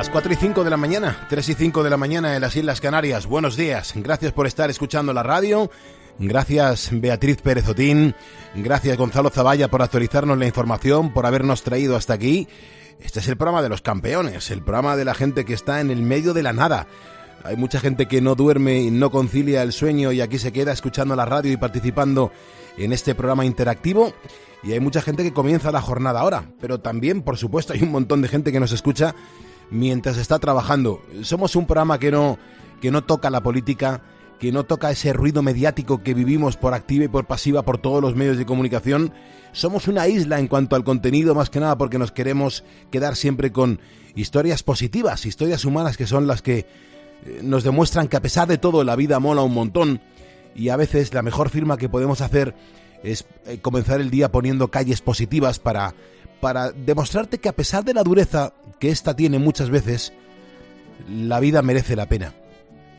Las 4 y 5 de la mañana, 3 y 5 de la mañana en las Islas Canarias. Buenos días, gracias por estar escuchando la radio. Gracias Beatriz Pérez Otín. Gracias Gonzalo Zavalla por actualizarnos la información, por habernos traído hasta aquí. Este es el programa de los campeones, el programa de la gente que está en el medio de la nada. Hay mucha gente que no duerme y no concilia el sueño y aquí se queda escuchando la radio y participando en este programa interactivo. Y hay mucha gente que comienza la jornada ahora, pero también, por supuesto, hay un montón de gente que nos escucha mientras está trabajando. Somos un programa que no, que no toca la política, que no toca ese ruido mediático que vivimos por activa y por pasiva por todos los medios de comunicación. Somos una isla en cuanto al contenido, más que nada porque nos queremos quedar siempre con historias positivas, historias humanas que son las que eh, nos demuestran que a pesar de todo la vida mola un montón y a veces la mejor firma que podemos hacer es eh, comenzar el día poniendo calles positivas para, para demostrarte que a pesar de la dureza que ésta tiene muchas veces, la vida merece la pena.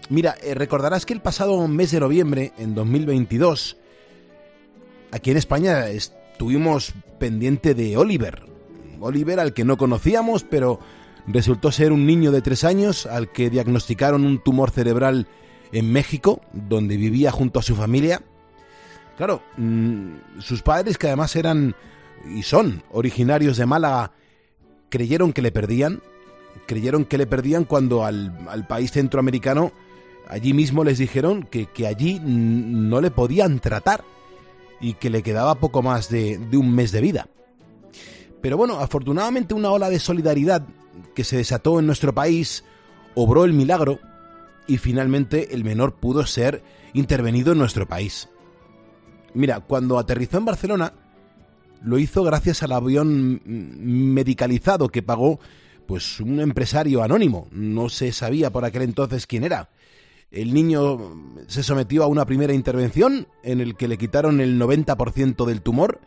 Mira, eh, recordarás que el pasado mes de noviembre, en 2022, aquí en España estuvimos pendiente de Oliver. Oliver al que no conocíamos, pero resultó ser un niño de tres años al que diagnosticaron un tumor cerebral en México, donde vivía junto a su familia. Claro, mm, sus padres, que además eran y son originarios de Málaga, creyeron que le perdían, creyeron que le perdían cuando al, país centroamericano allí mismo les dijeron que, que, allí no le podían tratar y que le quedaba poco más de, de un mes de vida. Pero bueno, afortunadamente una ola de solidaridad que se desató en nuestro país obró el milagro y finalmente el menor pudo ser intervenido en nuestro país. Mira, cuando aterrizó en Barcelona, lo hizo gracias al avión medicalizado que pagó pues un empresario anónimo. No se sabía por aquel entonces quién era. El niño se sometió a una primera intervención en el que le quitaron el 90% del tumor.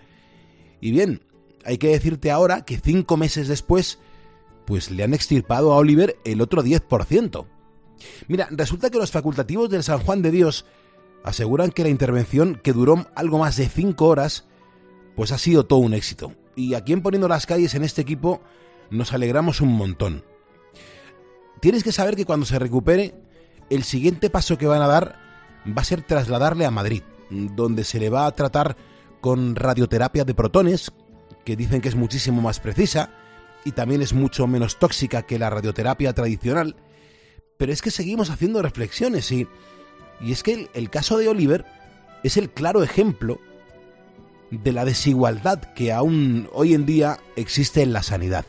Y bien, hay que decirte ahora que cinco meses después, pues le han extirpado a Oliver el otro 10%. Mira, resulta que los facultativos del San Juan de Dios aseguran que la intervención, que duró algo más de cinco horas, pues ha sido todo un éxito. Y aquí en Poniendo las Calles, en este equipo, nos alegramos un montón. Tienes que saber que cuando se recupere, el siguiente paso que van a dar va a ser trasladarle a Madrid, donde se le va a tratar con radioterapia de protones, que dicen que es muchísimo más precisa y también es mucho menos tóxica que la radioterapia tradicional. Pero es que seguimos haciendo reflexiones y, y es que el, el caso de Oliver es el claro ejemplo de la desigualdad que aún hoy en día existe en la sanidad.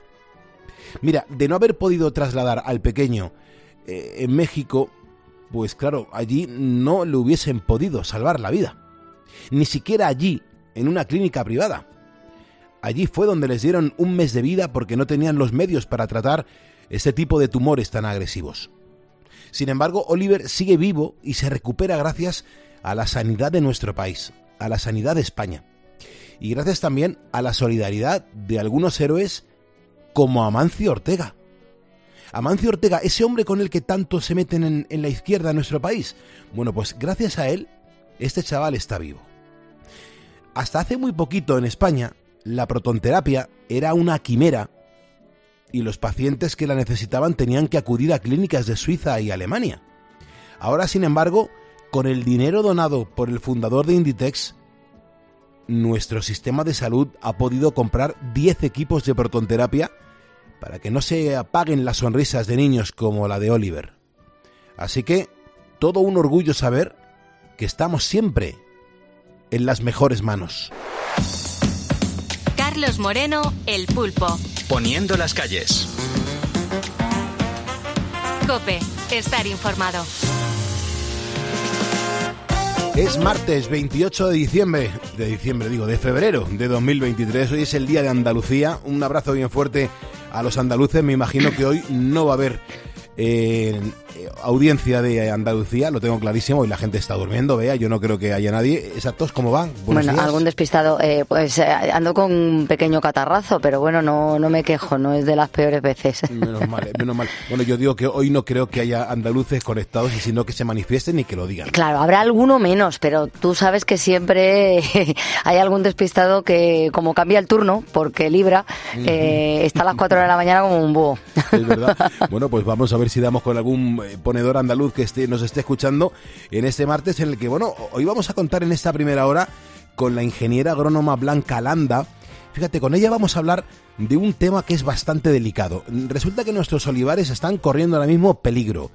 Mira, de no haber podido trasladar al pequeño eh, en México, pues claro, allí no le hubiesen podido salvar la vida. Ni siquiera allí, en una clínica privada. Allí fue donde les dieron un mes de vida porque no tenían los medios para tratar ese tipo de tumores tan agresivos. Sin embargo, Oliver sigue vivo y se recupera gracias a la sanidad de nuestro país, a la sanidad de España y gracias también a la solidaridad de algunos héroes como Amancio Ortega. Amancio Ortega, ese hombre con el que tanto se meten en, en la izquierda de nuestro país. Bueno, pues gracias a él, este chaval está vivo. Hasta hace muy poquito en España, la protonterapia era una quimera y los pacientes que la necesitaban tenían que acudir a clínicas de Suiza y Alemania. Ahora, sin embargo, con el dinero donado por el fundador de Inditex, nuestro sistema de salud ha podido comprar 10 equipos de protonterapia para que no se apaguen las sonrisas de niños como la de Oliver. Así que, todo un orgullo saber que estamos siempre en las mejores manos. Carlos Moreno, El Pulpo. Poniendo las calles. Cope, estar informado. Es martes 28 de diciembre, de diciembre digo, de febrero de 2023. Hoy es el día de Andalucía. Un abrazo bien fuerte a los andaluces. Me imagino que hoy no va a haber eh, audiencia de Andalucía, lo tengo clarísimo, y la gente está durmiendo, vea, yo no creo que haya nadie. Exactos, ¿cómo van? bueno, algún despistado, eh, pues eh, ando con un pequeño catarrazo, pero bueno, no, no me quejo, no es de las peores veces. Menos mal, menos mal. Bueno, yo digo que hoy no creo que haya andaluces conectados y sino que se manifiesten y que lo digan. Claro, habrá alguno menos, pero tú sabes que siempre hay algún despistado que como cambia el turno, porque Libra está a las 4 de la mañana como un búho. Es verdad. Bueno, pues vamos a ver si damos con algún eh, ponedor andaluz que esté, nos esté escuchando en este martes en el que, bueno, hoy vamos a contar en esta primera hora con la ingeniera agrónoma Blanca Landa. Fíjate, con ella vamos a hablar de un tema que es bastante delicado. Resulta que nuestros olivares están corriendo ahora mismo peligro.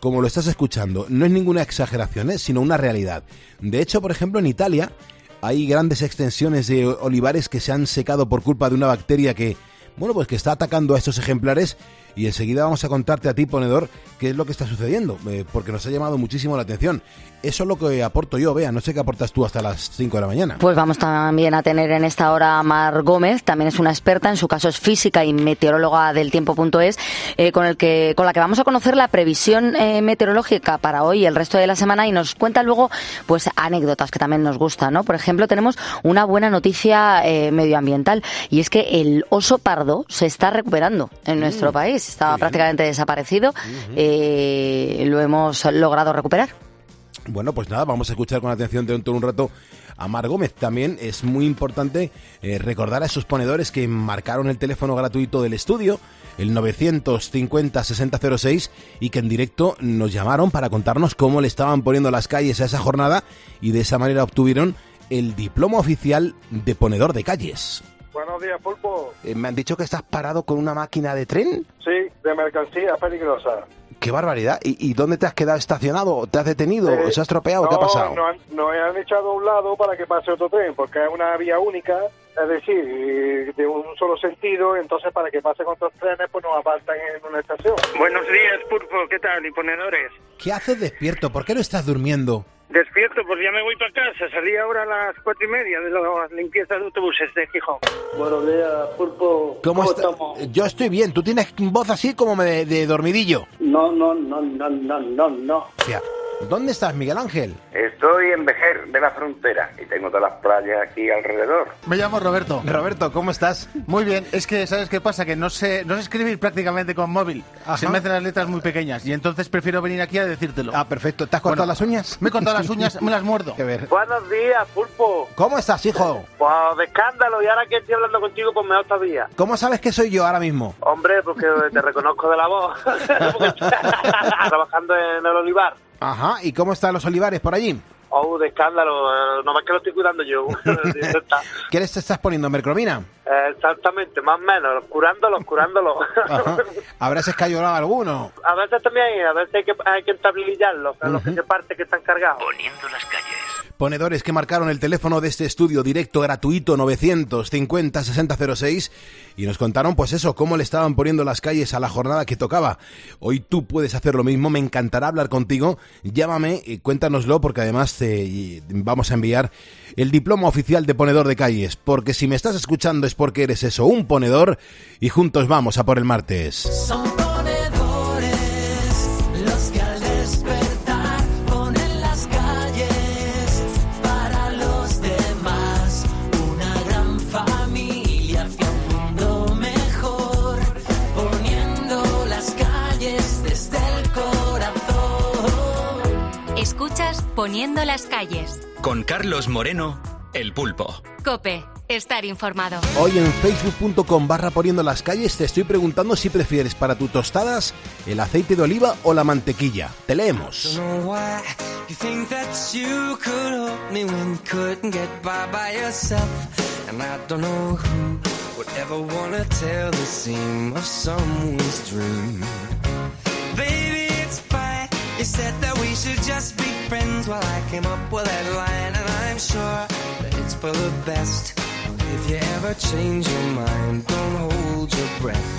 Como lo estás escuchando, no es ninguna exageración, ¿eh? sino una realidad. De hecho, por ejemplo, en Italia hay grandes extensiones de olivares que se han secado por culpa de una bacteria que, bueno, pues que está atacando a estos ejemplares y enseguida vamos a contarte a ti, ponedor, qué es lo que está sucediendo, eh, porque nos ha llamado muchísimo la atención. Eso es lo que aporto yo, vea, no sé qué aportas tú hasta las 5 de la mañana. Pues vamos también a tener en esta hora a Mar Gómez, también es una experta, en su caso es física y meteoróloga del tiempo.es, eh, con, el que, con la que vamos a conocer la previsión eh, meteorológica para hoy y el resto de la semana y nos cuenta luego pues anécdotas que también nos gustan, ¿no? Por ejemplo, tenemos una buena noticia medioambiental y es que el oso pardo se está recuperando en nuestro mm. país estaba prácticamente desaparecido, eh, lo hemos logrado recuperar. Bueno, pues nada, vamos a escuchar con atención dentro de un rato a Mar Gómez. También es muy importante eh, recordar a esos ponedores que marcaron el teléfono gratuito del estudio, el 950-6006, y que en directo nos llamaron para contarnos cómo le estaban poniendo las calles a esa jornada y de esa manera obtuvieron el diploma oficial de ponedor de calles. Buenos días, Pulpo. Eh, me han dicho que estás parado con una máquina de tren. Sí, de mercancía peligrosa. ¡Qué barbaridad! ¿Y, dónde te has quedado estacionado? ¿Te has detenido? Eh, ¿Se ha estropeado? ¿Qué ha pasado? No, nos han echado a un lado para que pase otro tren, porque es una vía única, es decir, de un solo sentido, entonces para que pasen otros trenes, pues nos apartan en una estación. Buenos días, Pulpo, ¿qué tal, imponedores? ¿Qué haces despierto? ¿Por qué no estás durmiendo? Despierto, pues ya me voy para casa. Salí ahora a las cuatro y media de la limpieza de autobuses de Gijón. Buenos días, Pulpo. ¿Cómo, estamos? Yo estoy bien. Tú tienes voz así como de, de dormidillo. No, no, no, no, no, no, no. ¿Dónde estás, Miguel Ángel? Estoy en Vejer, de la frontera, y tengo todas las playas aquí alrededor. Me llamo Roberto. Roberto, ¿cómo estás? Muy bien. Es que, ¿sabes qué pasa? Que no sé, no sé escribir prácticamente con móvil. Se me hacen las letras muy pequeñas, y entonces prefiero venir aquí a decírtelo. Ah, perfecto. ¿Te has cortado las uñas? Me he cortado las uñas, me las muerdo. Buenos días, Pulpo. ¿Cómo estás, hijo? Pues de escándalo, y ahora que estoy hablando contigo, pues mejor todavía. ¿Cómo sabes que soy yo ahora mismo? Hombre, porque te reconozco de la voz. Trabajando en el olivar. Ajá, ¿y cómo están los olivares por allí? Oh, de escándalo, eh, nomás que lo estoy cuidando yo. ¿Qué les estás poniendo, mercromina? exactamente, más o menos, curándolo, curándolo. ¿Habrás escayolado alguno? A veces también, a veces hay que, hay que entablillarlos, uh los que se parte que están cargados. Poniendo las calles ponedores que marcaron el teléfono de este estudio directo gratuito 950 6006 y nos contaron pues eso, cómo le estaban poniendo las calles a la jornada que tocaba. Hoy tú puedes hacer lo mismo, me encantará hablar contigo. Llámame y cuéntanoslo porque además te vamos a enviar el diploma oficial de ponedor de calles, porque si me estás escuchando es porque eres eso, un ponedor y juntos vamos a por el martes. Poniendo las calles. Con Carlos Moreno, El Pulpo. Cope, estar informado. Hoy en facebook.com barra poniendo las calles te estoy preguntando si prefieres para tus tostadas el aceite de oliva o la mantequilla. Te leemos. You said that we should just be friends while I came up with that line, and I'm sure that it's for the best. If you ever change your mind, don't hold your breath.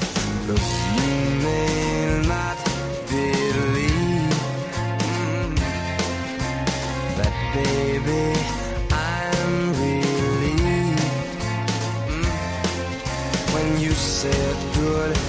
Look, you may not believe mm, that, baby. I'm relieved mm, when you said goodbye.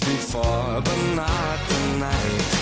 before, but not tonight.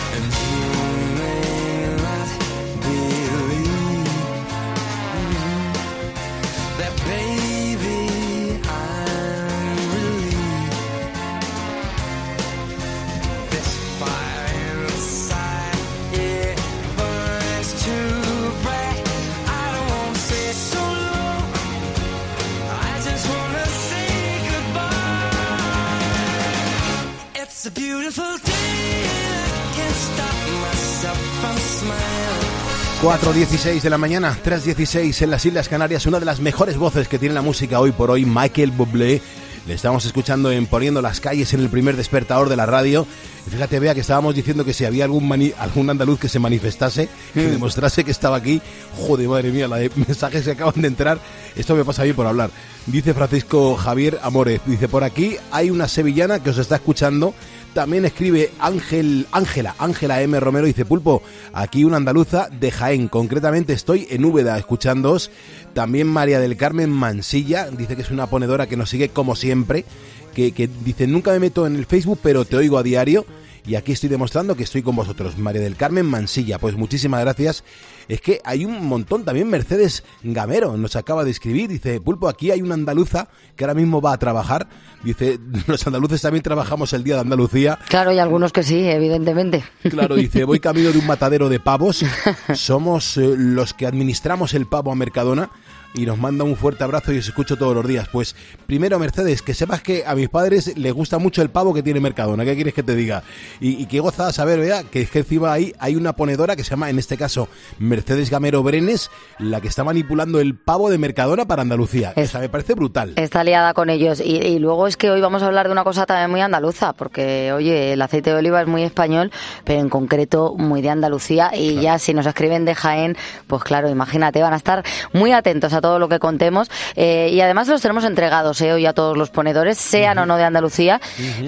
4.16 de la mañana, 3.16 en las Islas Canarias, una de las mejores voces que tiene la música hoy por hoy, Michael Bublé. Le estamos escuchando en Poniendo las calles en el primer despertador de la radio. Y fíjate, vea que estábamos diciendo que si había algún, mani- algún andaluz que se manifestase, que demostrase que estaba aquí. Joder, madre mía, la de mensajes que acaban de entrar. Esto me pasa a mí por hablar. Dice Francisco Javier Amores, dice, por aquí hay una sevillana que os está escuchando. También escribe Ángel, Ángela, Ángela M. Romero, dice Pulpo, aquí una andaluza de Jaén, concretamente estoy en Úbeda escuchándoos. También María del Carmen Mansilla, dice que es una ponedora que nos sigue como siempre, que, que dice, nunca me meto en el Facebook, pero te oigo a diario. Y aquí estoy demostrando que estoy con vosotros. María del Carmen Mansilla, pues muchísimas gracias. Es que hay un montón, también Mercedes Gamero nos acaba de escribir, dice, Pulpo, aquí hay una andaluza que ahora mismo va a trabajar. Dice, los andaluces también trabajamos el Día de Andalucía. Claro, y algunos que sí, evidentemente. Claro, dice, voy camino de un matadero de pavos. Somos eh, los que administramos el pavo a Mercadona y nos manda un fuerte abrazo y os escucho todos los días. Pues primero, Mercedes, que sepas que a mis padres les gusta mucho el pavo que tiene Mercadona. ¿Qué quieres que te diga? Y, y qué gozada saber, vea, que es que encima ahí hay una ponedora que se llama, en este caso, Mercedes Gamero Brenes, la que está manipulando el pavo de Mercadona para Andalucía. Esa me parece brutal. Está liada con ellos. Y, y luego es que hoy vamos a hablar de una cosa también muy andaluza, porque, oye, el aceite de oliva es muy español, pero en concreto muy de Andalucía. Y ya si nos escriben de Jaén, pues claro, imagínate, van a estar muy atentos a todo lo que contemos. Eh, y además los tenemos entregados eh, hoy a todos los ponedores, sean o no de Andalucía,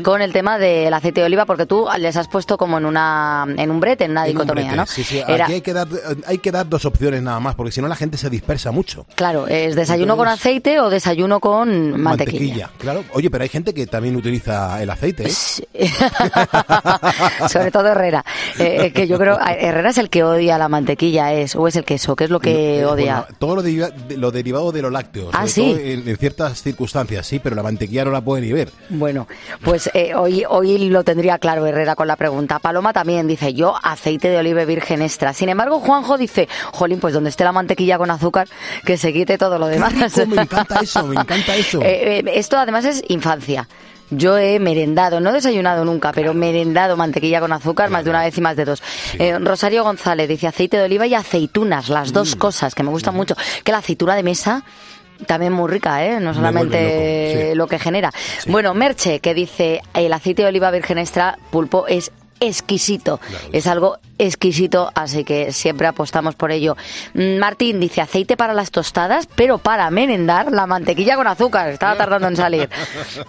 con el tema del aceite de oliva, porque tú les has puesto como en una en un brete, en una En un dicotomía, brete. ¿no? Sí, sí, Era- Aquí hay que, dar, hay que dar dos opciones nada más, porque si no la gente se dispersa mucho. Claro, es desayuno con aceite o desayuno con mantequilla. Claro. Oye, pero hay gente que también utiliza el aceite. ¿eh? Sobre todo Herrera. Eh, que yo creo, Herrera es el que odia la mantequilla, es o es el queso, que es lo que Eh, odia. bueno, todo lo, deriva- de- lo derivado de los lácteos. Ah, sí. en, en ciertas circunstancias, sí, pero la mantequilla no la puede ni ver. Bueno, pues eh, hoy, hoy lo tendría claro Herrera con la pregunta. Paloma también dice, yo aceite de oliva virgen extra. Sin embargo, Juanjo dice, jolín, pues donde esté la mantequilla con azúcar, que se quite todo lo demás. rico, me encanta eso, me encanta eso. Eh, eh, esto además es infancia. Yo he merendado, no desayunado nunca, pero merendado mantequilla con azúcar más de una vez y más de dos. Eh, Rosario González dice aceite de oliva y aceitunas, las dos Mm. cosas que me gustan mucho. Que la aceituna de mesa también muy rica, ¿eh? No Me solamente vuelve loco, sí. lo que genera. Bueno, Merche, que dice el aceite de oliva virgen extra pulpo es exquisito. Es algo exquisito, así que siempre apostamos por ello. Mm, Martín dice aceite para las tostadas, pero para merendar la mantequilla con azúcar. Estaba tardando en salir.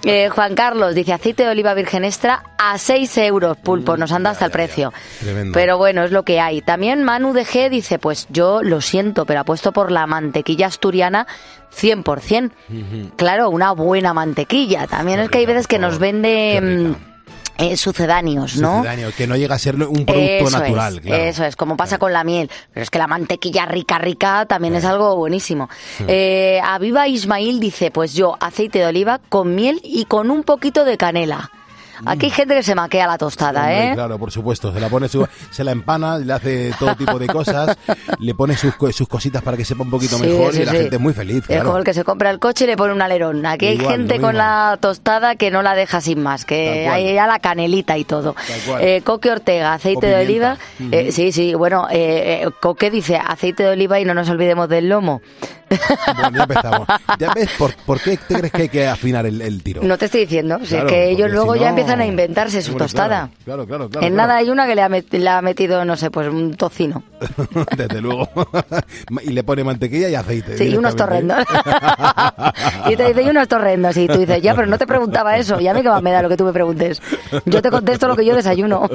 Eh, Juan Carlos dice aceite de oliva virgen extra a 6 euros, pulpo. Nos anda hasta el precio. Tremendo. Pero bueno, es lo que hay. También Manu de G dice, pues yo lo siento, pero apuesto por la mantequilla asturiana 100%. Claro, una buena mantequilla. También es que hay veces que nos vende mm, eh, sucedáneos, ¿no? Sucedáneo, que no llega a ser un producto Eso natural, es, claro. Eso es, como pasa con la miel. Pero es que la mantequilla rica, rica también es algo buenísimo. Eh, Aviva Ismail dice, pues yo aceite de oliva con miel y con un poquito de canela. Aquí hay gente que se maquea la tostada, Hombre, ¿eh? Claro, por supuesto. Se la pone su- se la empana, le hace todo tipo de cosas, le pone sus, sus cositas para que sepa un poquito Sí, mejor sí, y la sí. gente es muy feliz. Es Claro. como el que se compra el coche y le pone un alerón. Aquí hay Igual, gente con la tostada que no la deja sin más, que hay ya la canelita y todo. Eh, Coque Ortega, aceite O de oliva. Eh, sí, sí, bueno, eh, eh, Coque dice aceite de oliva y no nos olvidemos del lomo. Bueno, ya empezamos. ¿Ya ves por, por qué te crees que hay que afinar el, el tiro? No te estoy diciendo, Claro, es que ellos luego si ya no- empiezan empiezan a inventarse su tostada. Claro, claro, claro. en nada hay una que le ha, le ha metido, no sé, pues un tocino. Desde luego. y le pone mantequilla y aceite. Sí, y unos torrendos. y te dice, y unos torrendos. Y tú dices, ya, pero no te preguntaba eso. Ya a mí que más me da lo que tú me preguntes. Yo te contesto lo que yo desayuno.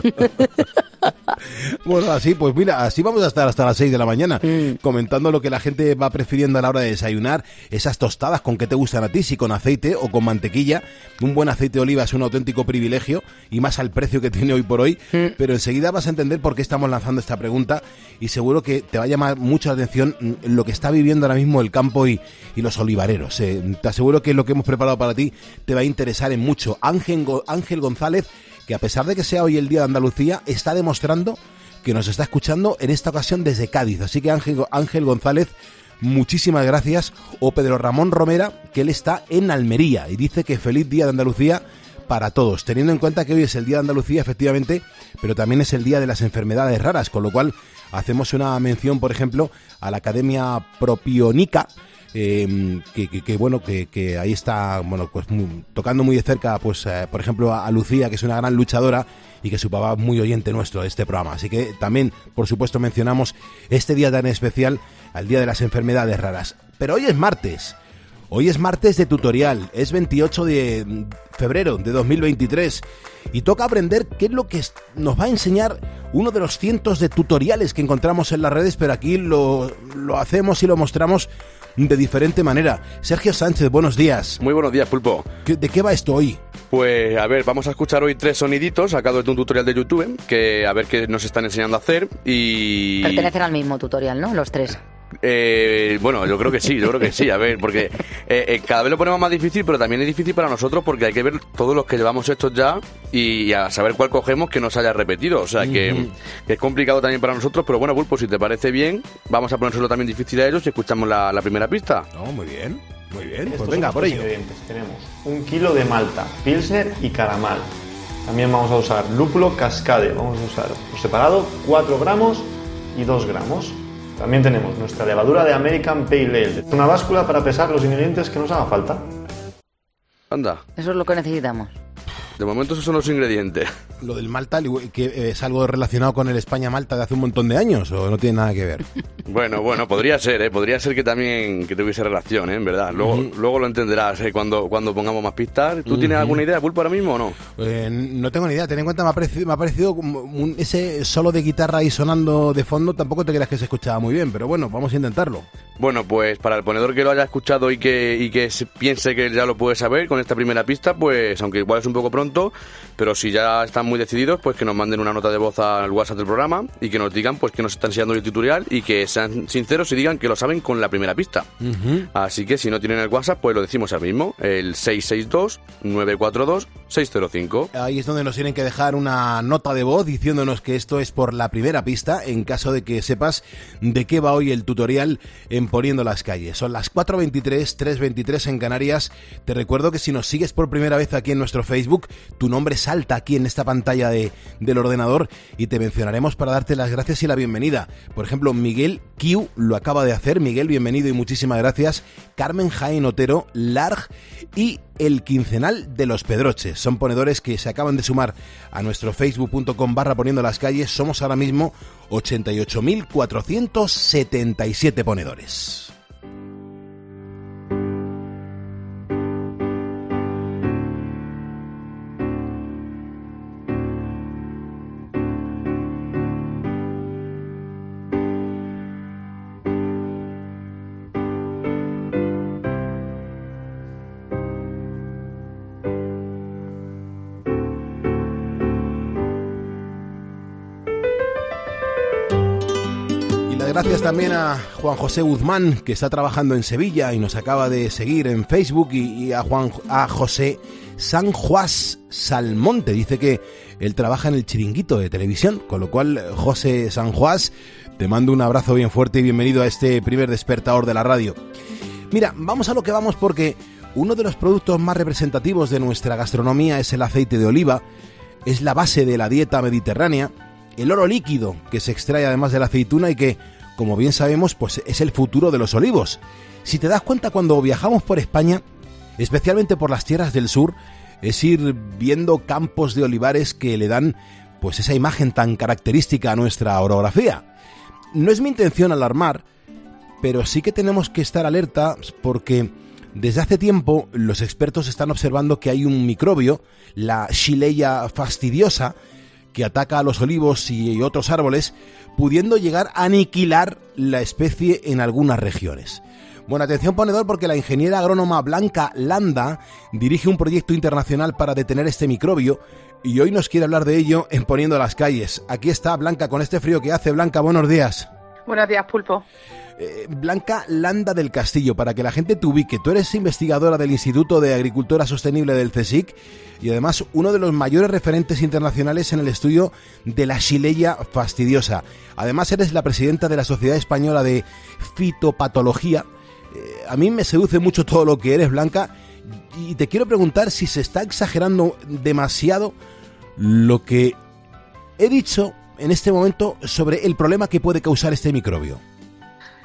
Bueno, así, pues mira, así vamos a estar hasta las 6 de la mañana, Mm. comentando lo que la gente va prefiriendo a la hora de desayunar, esas tostadas con qué te gustan a ti, si con aceite o con mantequilla. Un buen aceite de oliva es un auténtico privilegio y más al precio que tiene hoy por hoy, Mm. pero enseguida vas a entender por qué estamos lanzando esta pregunta y seguro que te va a llamar mucho la atención lo que está viviendo ahora mismo el campo y, y los olivareros. Eh, te aseguro que lo que hemos preparado para ti te va a interesar en mucho. Ángel, Ángel González, que a pesar de que sea hoy el Día de Andalucía, está demostrando que nos está escuchando en esta ocasión desde Cádiz. Así que Ángel, Ángel González, muchísimas gracias. O Pedro Ramón Romera, que él está en Almería y dice que feliz Día de Andalucía para todos, teniendo en cuenta que hoy es el Día de Andalucía, efectivamente, pero también es el Día de las Enfermedades Raras, con lo cual hacemos una mención, por ejemplo, a la Academia Propionica, eh, que, bueno que, ahí está bueno pues muy- tocando muy de cerca pues eh, por ejemplo a, Lucía que es una gran luchadora y que su papá es muy oyente nuestro de este programa. Así que también por supuesto mencionamos este día tan especial al día de las enfermedades raras. Pero hoy es martes. Hoy es martes de tutorial, es 28 de mm, febrero de 2023 y toca aprender qué es lo que nos va a enseñar uno de los cientos de tutoriales que encontramos en las redes, pero aquí lo hacemos y lo mostramos de diferente manera. Sergio Sánchez, buenos días. Muy buenos días, Pulpo. ¿Qué- ¿De qué va esto hoy? Pues a ver, vamos a escuchar hoy tres soniditos sacados de un tutorial de YouTube que a ver qué nos están enseñando a hacer y... Pertenecen al mismo tutorial, ¿no? Los tres. Eh, bueno, yo creo que sí, yo creo que sí, a ver, porque eh, eh, cada vez lo ponemos más difícil, pero también es difícil para nosotros porque hay que ver todos los que llevamos estos ya y a saber cuál cogemos que no se haya repetido. O sea que, es complicado también para nosotros, pero bueno, Pulpo, si te parece bien, vamos a ponérselo también difícil a ellos y escuchamos la, la primera pista. No, muy bien, muy bien. Estos Pues venga, por ello. Tenemos un kilo de malta, pilsner y caramal. También vamos a usar lúpulo cascade. Vamos a usar por separado 4 gramos y 2 gramos. También tenemos nuestra levadura de American Pale Ale. Una báscula para pesar los ingredientes que nos haga falta. Anda, Eso es lo que necesitamos. De momento esos son los ingredientes. Lo del Malta, que eh, es algo relacionado con el España-Malta de hace un montón de años o no tiene nada que ver. Bueno, bueno, podría ser, ¿eh? Podría ser que también que tuviese relación, ¿eh? En verdad. Luego, luego lo entenderás ¿eh? cuando, cuando pongamos más pistas. ¿Tú tienes alguna idea, Pulpo, ahora mismo o no? Eh, no tengo ni idea, ten en cuenta, me ha parecido, me ha parecido un- ese solo de guitarra ahí sonando de fondo, tampoco te creas que se escuchaba muy bien, pero bueno, vamos a intentarlo. Bueno, pues para el ponedor que lo haya escuchado y que, y que se piense que ya lo puede saber con esta primera pista, pues aunque igual es un poco pronto, pero si ya están muy decididos, pues que nos manden una nota de voz al WhatsApp del programa y que nos digan pues que nos están enseñando el tutorial y que sean sinceros y digan que lo saben con la primera pista. Así que si no tienen el WhatsApp, pues lo decimos al mismo, el 662-942-605. Ahí es donde nos tienen que dejar una nota de voz diciéndonos que esto es por la primera pista, en caso de que sepas de qué va hoy el tutorial en Poniendo las calles. Son las 4.23, 3.23 en Canarias. Te recuerdo que si nos sigues por primera vez aquí en nuestro Facebook, tu nombre salta aquí en esta pantalla de, del ordenador y te mencionaremos para darte las gracias y la bienvenida. Por ejemplo, Miguel Q lo acaba de hacer. Miguel, bienvenido y muchísimas gracias. Carmen Jaén Otero, Larg y el quincenal de los Pedroches. Son ponedores que se acaban de sumar a nuestro facebook.com barra poniendo las calles. Somos ahora mismo 88.477 ponedores. También a Juan José Guzmán, que está trabajando en Sevilla y nos acaba de seguir en Facebook, y, a Juan a José San Juas Salmonte. Dice que él trabaja en el chiringuito de televisión, con lo cual, José San Juas, te mando un abrazo bien fuerte y bienvenido a este primer despertador de la radio. Mira, vamos a lo que vamos porque uno de los productos más representativos de nuestra gastronomía es el aceite de oliva, es la base de la dieta mediterránea, el oro líquido que se extrae además de la aceituna y que, como bien sabemos, pues es el futuro de los olivos. Si te das cuenta cuando viajamos por España, especialmente por las tierras del sur, es ir viendo campos de olivares que le dan pues esa imagen tan característica a nuestra orografía. No es mi intención alarmar, pero sí que tenemos que estar alerta porque desde hace tiempo los expertos están observando que hay un microbio, la Shileia fastidiosa, que ataca a los olivos y otros árboles, pudiendo llegar a aniquilar la especie en algunas regiones. Bueno, atención ponedor porque la ingeniera agrónoma Blanca Landa dirige un proyecto internacional para detener este microbio y hoy nos quiere hablar de ello en Poniendo las calles. Aquí está Blanca con este frío que hace. Blanca, buenos días. Buenos días, Pulpo. Eh, Blanca Landa del Castillo, para que la gente te ubique, tú eres investigadora del Instituto de Agricultura Sostenible del CSIC y además uno de los mayores referentes internacionales en el estudio de la Shileia fastidiosa. Además eres la presidenta de la Sociedad Española de Fitopatología. Eh, a mí me seduce mucho todo lo que eres, Blanca, y te quiero preguntar si se está exagerando demasiado lo que he dicho en este momento sobre el problema que puede causar este microbio.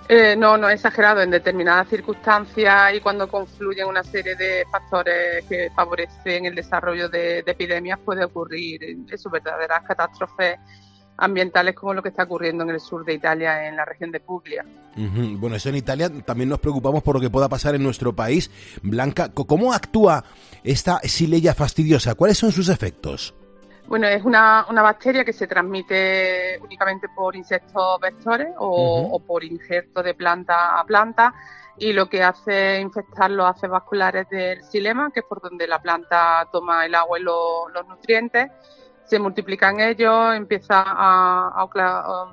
Eh, no, no es exagerado. En determinadas circunstancias y cuando confluyen una serie de factores que favorecen el desarrollo de, epidemias, puede ocurrir eso, verdaderas catástrofes ambientales como lo que está ocurriendo en el sur de Italia, en la región de Puglia. Bueno, eso en Italia también nos preocupamos por lo que pueda pasar en nuestro país. Blanca, ¿cómo actúa esta sileya fastidiosa? ¿Cuáles son sus efectos? Bueno, es una, una, bacteria que se transmite únicamente por insectos vectores o, por injerto de planta a planta y lo que hace es infectar los haces vasculares del xilema, que es por donde la planta toma el agua y los nutrientes. Se multiplican ellos, empieza a, a,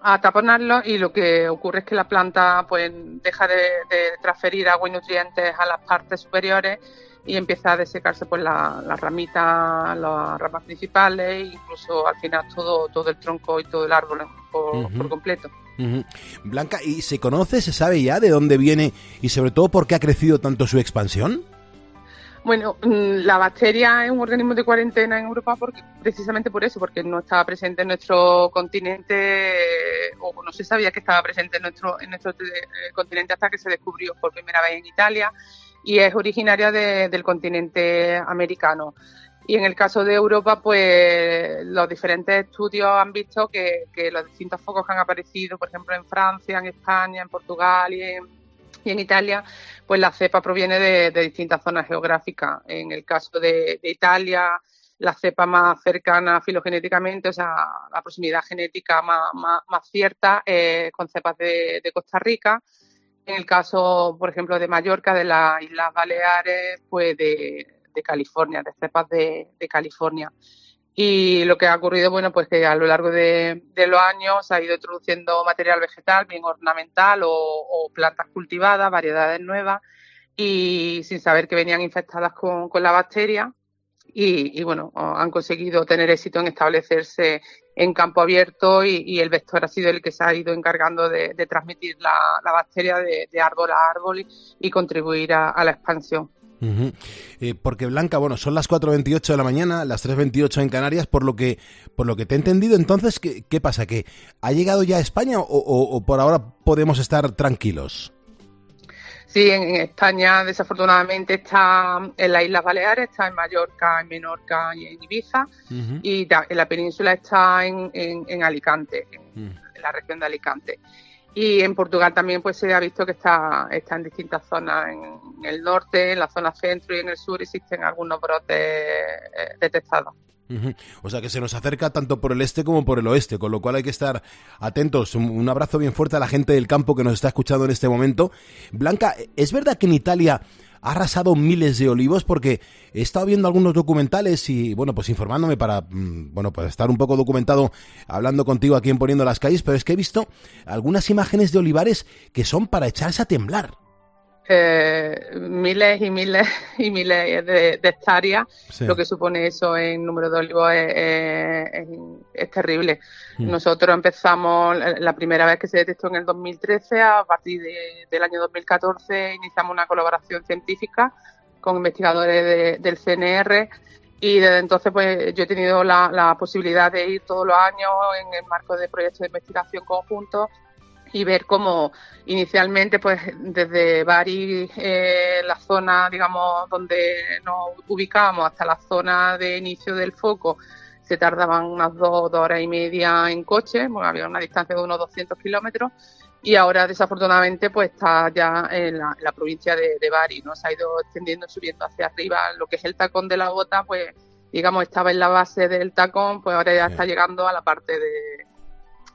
a taponarlos y lo que ocurre es que la planta pues deja de, de transferir agua y nutrientes a las partes superiores y empieza a desecarse pues la, la ramita, las ramas principales incluso al final todo, todo el tronco y todo el árbol por, completo. Blanca, ¿y se conoce, se sabe ya de dónde viene y sobre todo por qué ha crecido tanto su expansión? Bueno, mm, la bacteria es un organismo de cuarentena en Europa porque, precisamente por eso, porque no estaba presente en nuestro continente o no se sabía que estaba presente en nuestro, en nuestro eh, continente hasta que se descubrió por primera vez en Italia y es originaria del continente americano. Y en el caso de Europa, pues los diferentes estudios han visto que, los distintos focos que han aparecido, por ejemplo, en Francia, en España, en Portugal y en, Italia, pues la cepa proviene de, distintas zonas geográficas. En el caso de, Italia, la cepa más cercana filogenéticamente, o sea, la proximidad genética más, cierta, es con cepas de, de Costa Rica en el caso, por ejemplo, de Mallorca, de las Islas Baleares, pues de, California, de cepas de, California. Y lo que ha ocurrido, bueno, pues que a lo largo de, los años se ha ido introduciendo material vegetal, bien ornamental o, plantas cultivadas, variedades nuevas, y sin saber que venían infectadas con, la bacteria. Y, bueno, han conseguido tener éxito en establecerse en campo abierto y, el vector ha sido el que se ha ido encargando de, transmitir la, bacteria de, árbol a árbol y, contribuir a, la expansión. Eh, porque Blanca, bueno, son las 4.28 de la mañana, las 3.28 en Canarias, por lo que por lo que te he entendido, entonces, ¿qué, qué pasa? ¿Que ha llegado ya a España o por ahora podemos estar tranquilos? Sí, en, España desafortunadamente está en las Islas Baleares, está en Mallorca, en Menorca y en Ibiza, y en la península está en, en, Alicante, mm. en, la región de Alicante. Y en Portugal también pues se ha visto que está, está en distintas zonas, en el norte, en la zona centro y en el sur existen algunos brotes eh, detectados. O sea que se nos acerca tanto por el este como por el oeste, con lo cual hay que estar atentos. Un abrazo bien fuerte a la gente del campo que nos está escuchando en este momento. Blanca, ¿es verdad que en Italia ha arrasado miles de olivos? Porque he estado viendo algunos documentales y, bueno, pues informándome para, mm, bueno, pues estar un poco documentado hablando contigo aquí en Poniendo las Calles, pero es que he visto algunas imágenes de olivares que son para echarse a temblar eh, miles y miles y miles de, hectáreas, lo que supone eso en número de olivos es, terrible. Mm. Nosotros empezamos la primera vez que se detectó en el 2013, a partir del año 2014 iniciamos una colaboración científica con investigadores del CNR y desde entonces pues yo he tenido la, la posibilidad de ir todos los años en el marco de proyectos de investigación conjuntos y ver cómo inicialmente, pues desde Bari, eh, la zona, digamos, donde nos ubicábamos hasta la zona de inicio del foco, se tardaban unas dos, dos horas y media en coche, bueno, había una distancia de unos 200 kilómetros, y ahora desafortunadamente pues está ya en la, en la provincia de, de Bari, ¿no? Se ha ido extendiendo, subiendo hacia arriba, lo que es el tacón de la bota, pues digamos estaba en la base del tacón, pues ahora ya está llegando a la parte de,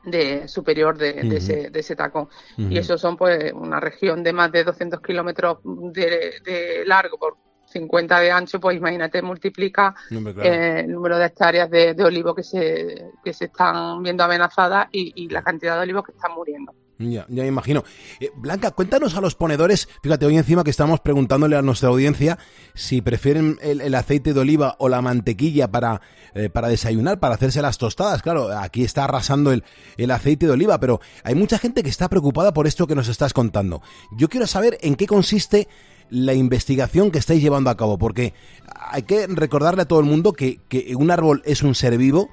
de superior de, ese, de ese tacón. Ujú. Y eso son pues una región de más de 200 kilómetros de, de largo por 50 de ancho, pues imagínate, multiplica claro. eh, el número de hectáreas de, de olivo que se, que se están viendo amenazadas y, y la cantidad de olivos que están muriendo. Ya, ya me imagino. Eh, Blanca, cuéntanos a los ponedores, fíjate, hoy encima que estamos preguntándole a nuestra audiencia si prefieren el, aceite de oliva o la mantequilla para, eh, para desayunar, para hacerse las tostadas. Claro, aquí está arrasando el, el aceite de oliva, pero hay mucha gente que está preocupada por esto que nos estás contando. Yo quiero saber en qué consiste la investigación que estáis llevando a cabo, porque hay que recordarle a todo el mundo que, que un árbol es un ser vivo,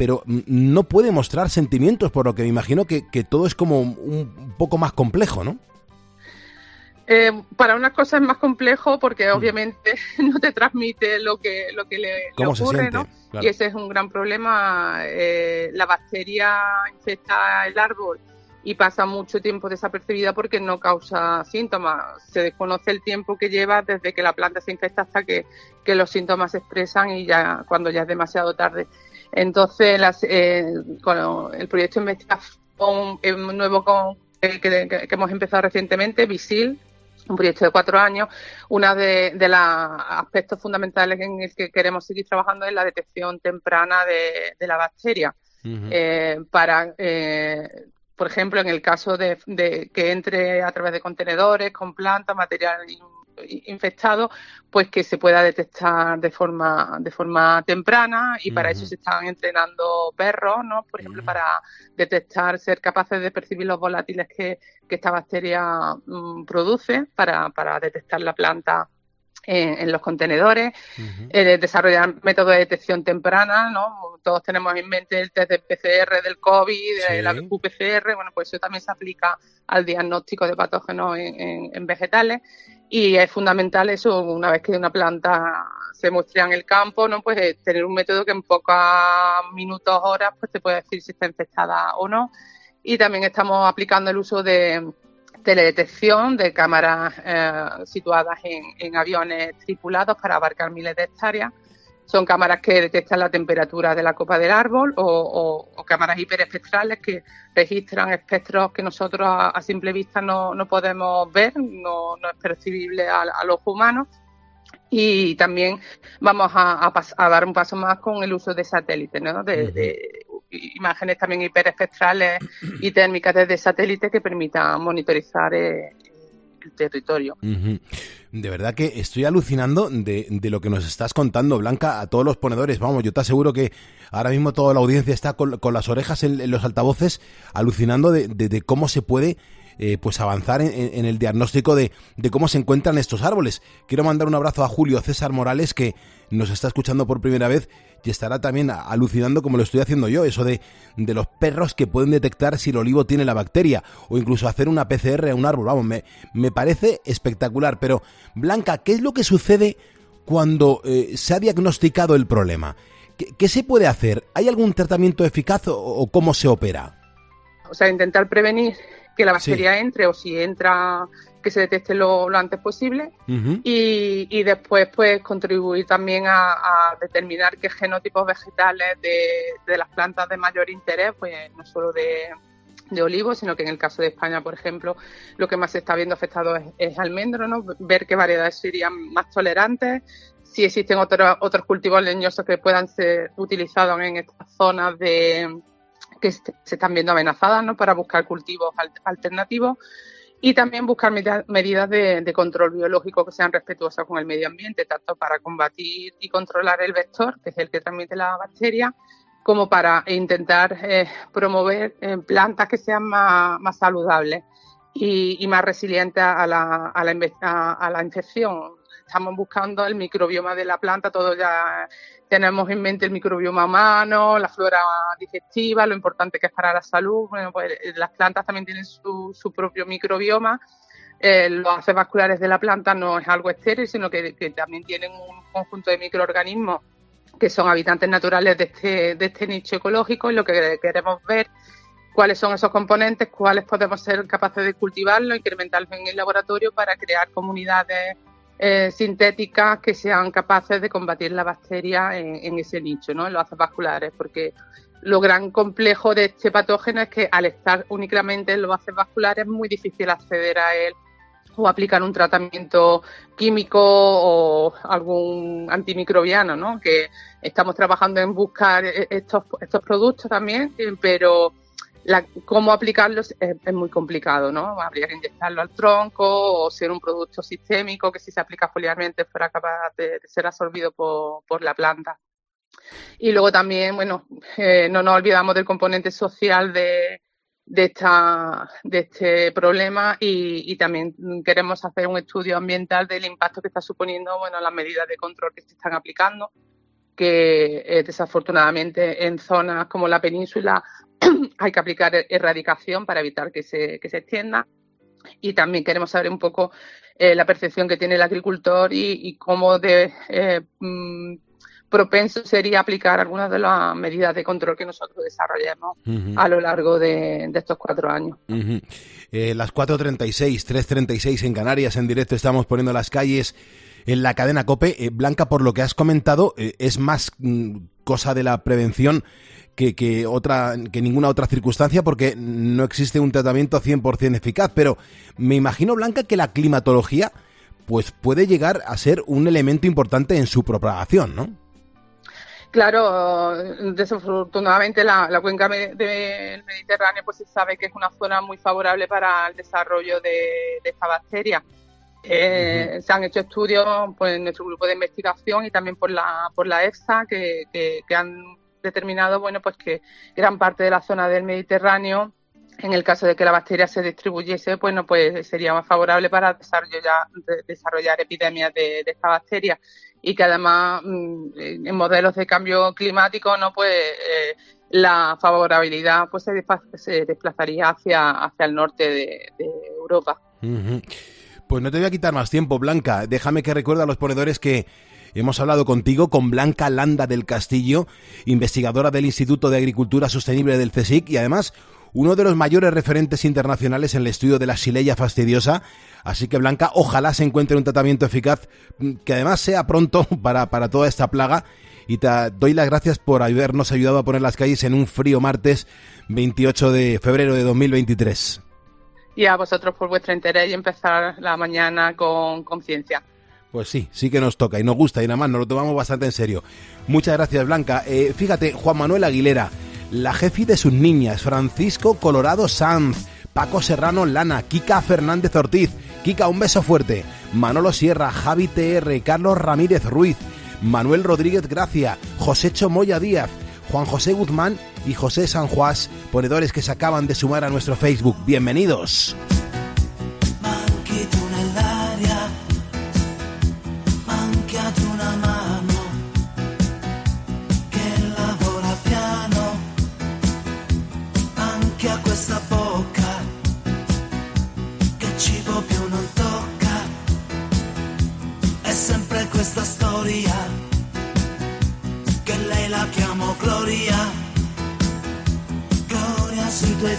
pero mm, no puede mostrar sentimientos, por lo que me imagino que, que todo es como un, poco más complejo, ¿no? Eh, para unas cosas es más complejo Mm. porque obviamente no te transmite lo que, lo que le, le ¿Cómo se ocurre? ¿no? Claro. Y ese es un gran problema. Eh, la bacteria infecta el árbol y pasa mucho tiempo desapercibida porque no causa síntomas. Se desconoce el tiempo que lleva desde que la planta se infecta hasta que, que los síntomas se expresan y ya cuando ya es demasiado tarde. Entonces, las, eh, con el proyecto de investigación eh, nuevo con, que, que- que hemos empezado recientemente, VISIL, un proyecto de cuatro años, uno de, de los aspectos fundamentales en el que queremos seguir trabajando es la detección temprana de, de la bacteria. Eh, para, eh, por ejemplo, en el caso de, de que entre a través de contenedores con plantas, material in- infectado, pues que se pueda detectar de forma de forma temprana y para eso se están entrenando perros, ¿no? Por ejemplo, para detectar, ser capaces de percibir los volátiles que, que esta bacteria mm, produce para, para detectar la planta en, en los contenedores, eh, desarrollar métodos de detección temprana, ¿no? Todos tenemos en mente el test de PCR del COVID, Sí. la QPCR, bueno, pues eso también se aplica al diagnóstico de patógenos en, en- en vegetales y es fundamental eso, una vez que una planta se muestra en el campo, ¿no? Pues eh, tener un método que en pocos minutos, horas, pues te puede decir si está infectada o no. Y también estamos aplicando el uso de teledetección de cámaras eh, situadas en, en aviones tripulados para abarcar miles de hectáreas. Son cámaras que detectan la temperatura de la copa del árbol o, o- o cámaras hiperespectrales que registran espectros que nosotros a, a simple vista no, no podemos ver, no, no es percibible al, al ojo humano. Y también vamos a, a pas- a dar un paso más con el uso de satélites, ¿no? de, de imágenes también hiperespectrales y térmicas desde satélite que permitan monitorizar eh, territorio. De verdad que estoy alucinando de, de lo que nos estás contando, Blanca, a todos los ponedores. Vamos, yo te aseguro que ahora mismo toda la audiencia está con, con las orejas en, los altavoces alucinando de, de- cómo se puede eh, pues avanzar en- en el diagnóstico de, de cómo se encuentran estos árboles. Quiero mandar un abrazo a Julio César Morales que nos está escuchando por primera vez y estará también alucinando como lo estoy haciendo yo, eso de, de los perros que pueden detectar si el olivo tiene la bacteria o incluso hacer una PCR a un árbol. Vamos, me, me parece espectacular. Pero, Blanca, ¿qué es lo que sucede cuando eh, se ha diagnosticado el problema? ¿Qué, qué se puede hacer? ¿Hay algún tratamiento eficaz o, o cómo se opera? O sea, intentar prevenir que la bacteria entre o si entra que se detecte lo, lo antes posible y, y después pues contribuir también a, a determinar qué genotipos vegetales de, de las plantas de mayor interés, pues no solo de, de olivos, sino que en el caso de España, por ejemplo, lo que más se está viendo afectado es, es almendro, ¿no? Ver qué variedades serían más tolerantes, si existen otros otros cultivos leñosos que puedan ser utilizados en estas zonas de que se están viendo amenazadas, ¿no? Para buscar cultivos al- alternativos y también buscar medida- medidas de, control biológico que sean respetuosas con el medio ambiente, tanto para combatir y controlar el vector, que es el que transmite la bacteria, como para intentar eh, promover eh, plantas que sean más, saludables y, más resilientes a la, a la infección. Estamos buscando el microbioma de la planta, todo ya tenemos en mente el microbioma humano, la flora digestiva, lo importante que es para la salud. Bueno, pues eh, las plantas también tienen su, su propio microbioma. Eh, los haces vasculares de la planta no es algo estéril, sino que, también tienen un conjunto de microorganismos que son habitantes naturales de este, de este nicho ecológico y lo que queremos ver cuáles son esos componentes, cuáles podemos ser capaces de cultivarlos, incrementarlos en el laboratorio para crear comunidades eh, sintéticas que sean capaces de combatir la bacteria en, ese nicho, ¿no? en los haces vasculares, porque lo gran complejo de este patógeno es que al estar únicamente en los haces vasculares es muy difícil acceder a él o aplicar un tratamiento químico o algún antimicrobiano, ¿no? Que estamos trabajando en buscar e-, estos, estos productos también, pero la, cómo aplicarlos es, muy complicado, ¿no? Habría que inyectarlo al tronco o ser un producto sistémico que si se aplica foliarmente fuera capaz de, ser absorbido por, la planta. Y luego también, bueno, eh, no nos olvidamos del componente social de, de, esta, de este problema y, también queremos hacer un estudio ambiental del impacto que está suponiendo bueno, las medidas de control que se están aplicando, que eh, desafortunadamente en zonas como la península hay que aplicar erradicación para evitar que se, que se extienda. Y también queremos saber un poco eh, la percepción que tiene el agricultor y, cómo de eh, mm, propenso sería aplicar algunas de las medidas de control que nosotros desarrollemos a lo largo de, estos cuatro años. eh, las 4.36, 3.36 en Canarias, en directo estamos poniendo las calles en la cadena COPE. Eh, Blanca, por lo que has comentado, es más mm, cosa de la prevención que, otra, que ninguna otra circunstancia porque no existe un tratamiento 100% eficaz. Pero me imagino, Blanca, que la climatología pues puede llegar a ser un elemento importante en su propagación, ¿no? Claro, desafortunadamente la, cuenca del Mediterráneo pues se sabe que es una zona muy favorable para el desarrollo de, esta bacteria. Eh, se han hecho estudios pues, en nuestro grupo de investigación y también por la, por la EFSA que, que han determinado bueno pues que gran parte de la zona del Mediterráneo en el caso de que la bacteria se distribuyese, bueno, pues sería más favorable para desarrollar, desarrollar epidemias de, esta bacteria y que además mm, en modelos de cambio climático, no, pues eh, la favorabilidad pues se, desplazaría hacia, hacia el norte de, Europa. Pues no te voy a quitar más tiempo, Blanca. Déjame que recuerde a los ponedores que Hemos hablado contigo con Blanca Landa del Castillo, investigadora del Instituto de Agricultura Sostenible del CSIC y además uno de los mayores referentes internacionales en el estudio de la Xileia fastidiosa. Así que Blanca, ojalá se encuentre un tratamiento eficaz mm, que además sea pronto para, para toda esta plaga. Y te doy las gracias por habernos ayudado a poner las calles en un frío martes 28 de febrero de 2023. Y a vosotros por vuestro interés y empezar la mañana con conciencia. Pues sí, sí que nos toca y nos gusta y nada más nos lo tomamos bastante en serio. Muchas gracias, Blanca. Eh, fíjate, Juan Manuel Aguilera, la jefe de sus niñas, Francisco Colorado Sanz, Paco Serrano Lana, Kika Fernández Ortiz, Kika, un beso fuerte, Manolo Sierra, Javi TR, Carlos Ramírez Ruiz, Manuel Rodríguez Gracia, José Chomoya Díaz, Juan José Guzmán y José San Juás, ponedores que se acaban de sumar a nuestro Facebook. Bienvenidos. Gloria. Gloria sui tuoi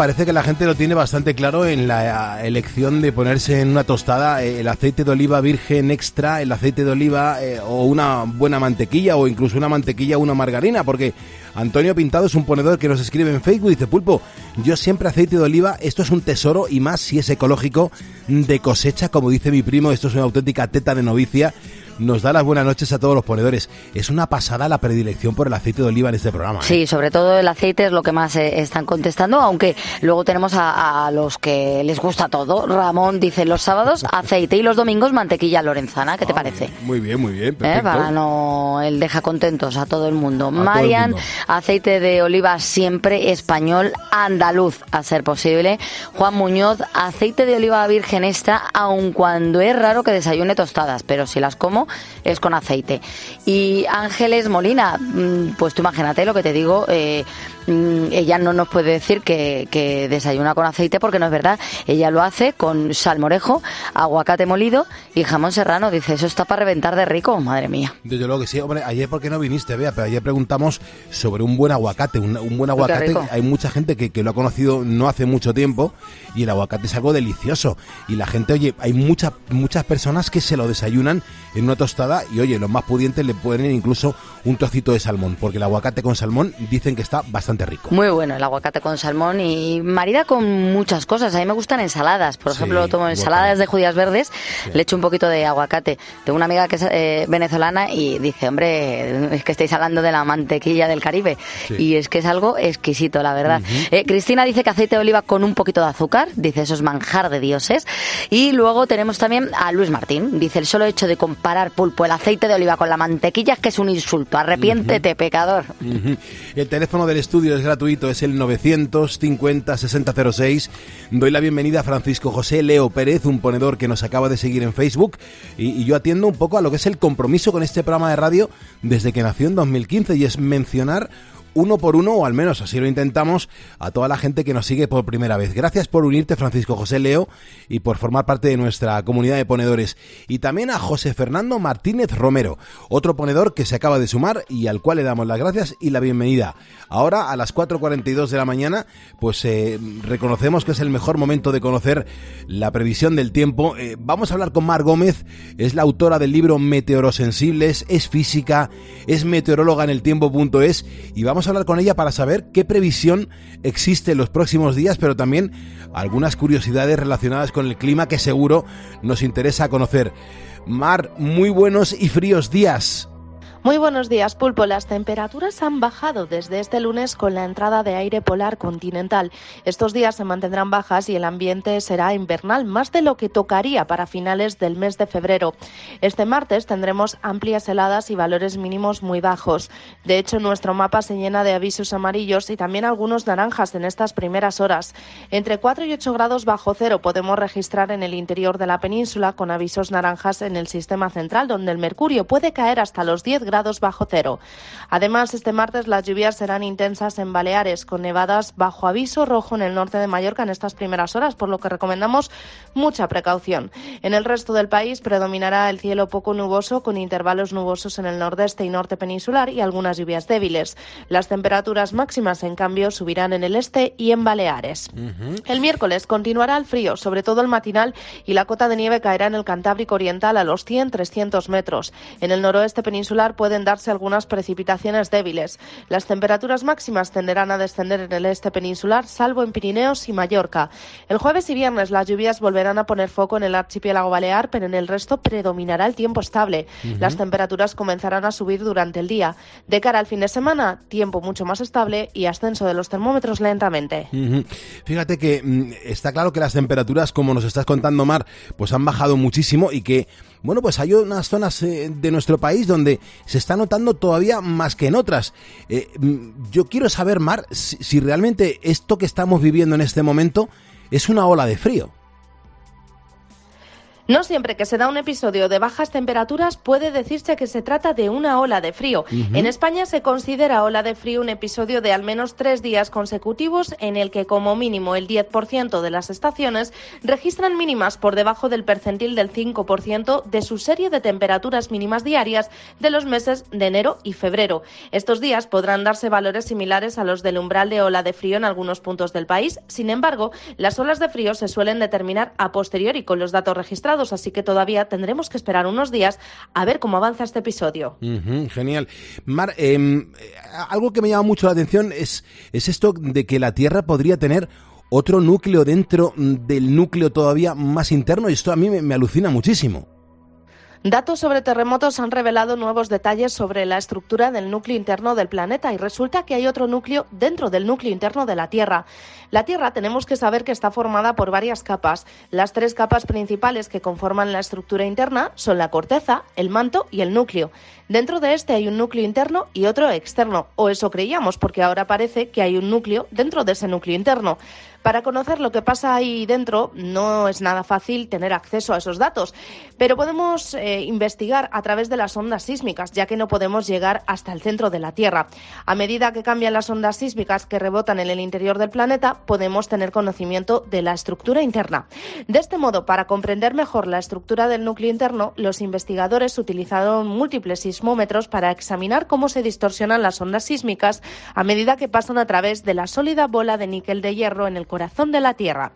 parece que la gente lo tiene bastante claro en la elección de ponerse en una tostada eh, el aceite de oliva virgen extra, el aceite de oliva eh, o una buena mantequilla o incluso una mantequilla o una margarina, porque Antonio Pintado es un ponedor que nos escribe en Facebook y dice, Pulpo, yo siempre aceite de oliva, esto es un tesoro y más si es ecológico de cosecha, como dice mi primo, esto es una auténtica teta de novicia nos da las buenas noches a todos los ponedores. Es una pasada la predilección por el aceite de oliva en este programa. ¿eh? Sí, sobre todo el aceite es lo que más eh, están contestando, aunque luego tenemos a, los que les gusta todo. Ramón dice los sábados aceite y los domingos mantequilla lorenzana. ¿Qué te Ah, parece? Muy bien, muy bien. ¿Eh? Perfecto. Para no, él deja contentos a todo el mundo. Marian, mundo. aceite de oliva siempre español, andaluz, a ser posible. Juan Muñoz, aceite de oliva virgen extra, aun cuando es raro que desayune tostadas, pero si las como es con aceite. Y Ángeles Molina, mm, pues tú imagínate lo que te digo, eh, ella no nos puede decir que, que desayuna con aceite porque no es verdad. Ella lo hace con salmorejo, aguacate molido y jamón serrano. Dice, eso está para reventar de rico, madre mía. Desde luego que sí, hombre, ayer por qué no viniste, vea, pero ayer preguntamos sobre un buen aguacate, un, un buen aguacate, hay mucha gente que, que lo ha conocido no hace mucho tiempo y el aguacate es algo delicioso y la gente, oye, hay muchas muchas personas que se lo desayunan en una tostada y oye, los más pudientes le ponen incluso un trocito de salmón, porque el aguacate con salmón dicen que está bastante rico. Muy bueno el aguacate con salmón y marida con muchas cosas. A mí me gustan ensaladas. Por Sí, ejemplo, tomo ensaladas de judías verdes, le echo un poquito de aguacate. Tengo una amiga que es eh, venezolana y dice, hombre, es que estáis hablando de la mantequilla del Caribe. Sí. Y es que es algo exquisito, la verdad. Eh, Cristina dice que aceite de oliva con un poquito de azúcar. Dice, eso es manjar de dioses. Y luego tenemos también a Luis Martín. Dice, el solo hecho de comparar pulpo, el aceite de oliva con la mantequilla es que es un insulto. Arrepiéntete, pecador. Ujú. El teléfono del estudio es gratuito, es el 950 6006. Doy la bienvenida a Francisco José Leo Pérez, un ponedor que nos acaba de seguir en Facebook y, y yo atiendo un poco a lo que es el compromiso con este programa de radio desde que nació en 2015 y es mencionar uno por uno, o al menos así lo intentamos, a toda la gente que nos sigue por primera vez. Gracias por unirte, Francisco José Leo, y por formar parte de nuestra comunidad de ponedores. Y también a José Fernando Martínez Romero, otro ponedor que se acaba de sumar y al cual le damos las gracias y la bienvenida. Ahora, a las 4.42 de la mañana, pues eh, reconocemos que es el mejor momento de conocer la previsión del tiempo. Eh, vamos a hablar con Mar Gómez, es la autora del libro Meteorosensibles, es física, es meteoróloga en el tiempo.es y vamos a hablar con ella para saber qué previsión existe en los próximos días, pero también algunas curiosidades relacionadas con el clima que seguro nos interesa conocer. Mar, muy buenos y fríos días. Muy buenos días, Pulpo. Las temperaturas han bajado desde este lunes con la entrada de aire polar continental. Estos días se mantendrán bajas y el ambiente será invernal, más de lo que tocaría para finales del mes de febrero. Este martes tendremos amplias heladas y valores mínimos muy bajos. De hecho, nuestro mapa se llena de avisos amarillos y también algunos naranjas en estas primeras horas. Entre 4 y 8 grados bajo cero podemos registrar en el interior de la península con avisos naranjas en el sistema central, donde el mercurio puede caer hasta los 10 grados bajo cero. Además, este martes las lluvias serán intensas en Baleares, con nevadas bajo aviso rojo en el norte de Mallorca en estas primeras horas, por lo que recomendamos mucha precaución. En el resto del país predominará el cielo poco nuboso, con intervalos nubosos en el nordeste y norte peninsular y algunas lluvias débiles. Las temperaturas máximas, en cambio, subirán en el este y en Baleares. El miércoles continuará el frío, sobre todo el matinal, y la cota de nieve caerá en el Cantábrico Oriental a los 100-300 metros. En el noroeste peninsular pueden darse algunas precipitaciones débiles. Las temperaturas máximas tenderán a descender en el este peninsular, salvo en Pirineos y Mallorca. El jueves y viernes las lluvias volverán a poner foco en el archipiélago balear, pero en el resto predominará el tiempo estable. Las temperaturas comenzarán a subir durante el día. De cara al fin de semana, tiempo mucho más estable y ascenso de los termómetros lentamente. Fíjate que mm, está claro que las temperaturas, como nos estás contando, Mar, pues han bajado muchísimo y que, bueno, pues hay unas zonas eh, de nuestro país donde se está notando todavía más que en otras. Eh, mm, yo quiero saber, Mar, si, si realmente esto que estamos viviendo en este momento es una ola de frío. No siempre que se da un episodio de bajas temperaturas puede decirse que se trata de una ola de frío. En España se considera ola de frío un episodio de al menos tres días consecutivos en el que como mínimo el 10% de las estaciones registran mínimas por debajo del percentil del 5% de su serie de temperaturas mínimas diarias de los meses de enero y febrero. Estos días podrán darse valores similares a los del umbral de ola de frío en algunos puntos del país. Sin embargo, las olas de frío se suelen determinar a posteriori con los datos registrados, así que todavía tendremos que esperar unos días a ver cómo avanza este episodio. Genial. Mar, em, eh, algo que me llama mucho la atención es, es esto de que la Tierra podría tener otro núcleo dentro del núcleo todavía más interno y esto a mí me alucina muchísimo. Datos sobre terremotos han revelado nuevos detalles sobre la estructura del núcleo interno del planeta y resulta que hay otro núcleo dentro del núcleo interno de la Tierra. La Tierra tenemos que saber que está formada por varias capas. Las tres capas principales que conforman la estructura interna son la corteza, el manto y el núcleo. Dentro de este hay un núcleo interno y otro externo, o eso creíamos, porque ahora parece que hay un núcleo dentro de ese núcleo interno. Para conocer lo que pasa ahí dentro no es nada fácil tener acceso a esos datos, pero podemos eh, investigar a través de las ondas sísmicas, ya que no podemos llegar hasta el centro de la Tierra. A medida que cambian las ondas sísmicas que rebotan en el interior del planeta, podemos tener conocimiento de la estructura interna. De este modo, para comprender mejor la estructura del núcleo interno, los investigadores utilizaron múltiples sismómetros para examinar cómo se distorsionan las ondas sísmicas a medida que pasan a través de la sólida bola de níquel de hierro en el corazón de la Tierra.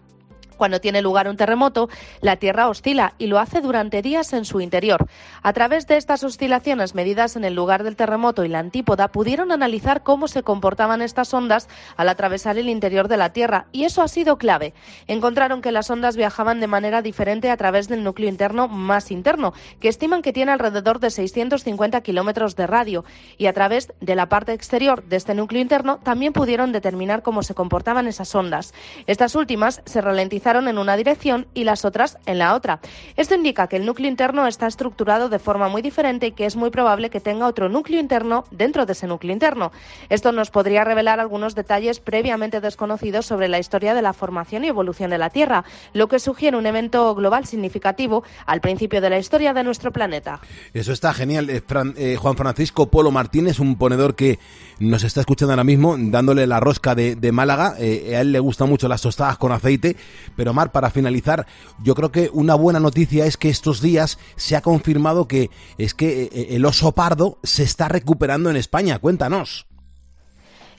Cuando tiene lugar un terremoto, la Tierra oscila y lo hace durante días en su interior. A través de estas oscilaciones medidas en el lugar del terremoto y la antípoda, pudieron analizar cómo se comportaban estas ondas al atravesar el interior de la Tierra, y eso ha sido clave. Encontraron que las ondas viajaban de manera diferente a través del núcleo interno más interno, que estiman que tiene alrededor de 650 kilómetros de radio, y a través de la parte exterior de este núcleo interno también pudieron determinar cómo se comportaban esas ondas. Estas últimas se ralentizaron en una dirección y las otras en la otra. Esto indica que el núcleo interno está estructurado de forma muy diferente y que es muy probable que tenga otro núcleo interno dentro de ese núcleo interno. Esto nos podría revelar algunos detalles previamente desconocidos sobre la historia de la formación y evolución de la Tierra, lo que sugiere un evento global significativo al principio de la historia de nuestro planeta. Eso está genial. Eh, Fran- eh, Juan Francisco Polo Martínez, un ponedor que nos está escuchando ahora mismo, dándole la rosca de, de Málaga. Eh, a él le gustan mucho las tostadas con aceite. Pero Mar, para finalizar, yo creo que una buena noticia es que estos días se ha confirmado que es que eh, el oso pardo se está recuperando en España. Cuéntanos.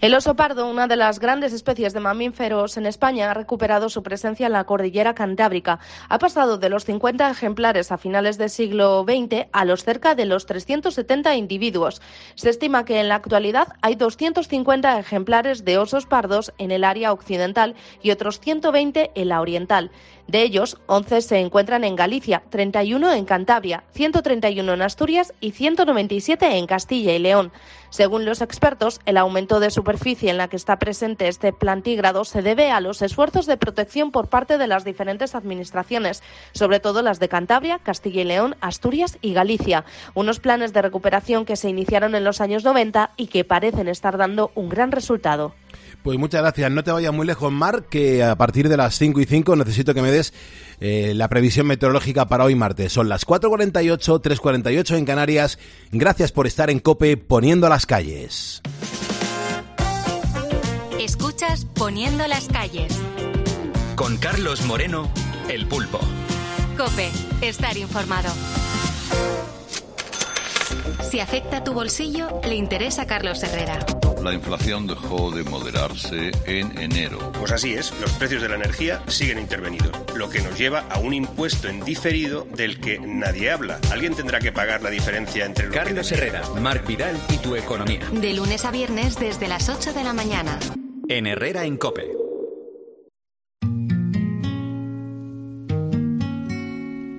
El oso pardo, una de las grandes especies de mamíferos en España, ha recuperado su presencia en la cordillera cantábrica. Ha pasado de los 50 ejemplares a finales del siglo XX a los cerca de los 370 individuos. Se estima que en la actualidad hay 250 ejemplares de osos pardos en el área occidental y otros 120 en la oriental. De ellos, 11 se encuentran en Galicia, 31 en Cantabria, 131 en Asturias y 197 en Castilla y León. Según los expertos, el aumento de superficie en la que está presente este plantígrado se debe a los esfuerzos de protección por parte de las diferentes administraciones, sobre todo las de Cantabria, Castilla y León, Asturias y Galicia. Unos planes de recuperación que se iniciaron en los años 90 y que parecen estar dando un gran resultado. Pues muchas gracias. No te vayas muy lejos, Mar, que a partir de las 5 y 5 necesito que me des eh, la previsión meteorológica para hoy martes. Son las 4.48, 3.48 en Canarias. Gracias por estar en Cope poniendo las calles. Escuchas Poniendo las calles. Con Carlos Moreno, el pulpo. Cope, estar informado. Si afecta tu bolsillo, le interesa a Carlos Herrera. La inflación dejó de moderarse en enero. Pues así es, los precios de la energía siguen intervenidos, lo que nos lleva a un impuesto en diferido del que nadie habla. Alguien tendrá que pagar la diferencia entre lo Carlos Herrera, Marc Vidal y tu economía. De lunes a viernes desde las 8 de la mañana. En Herrera en Cope.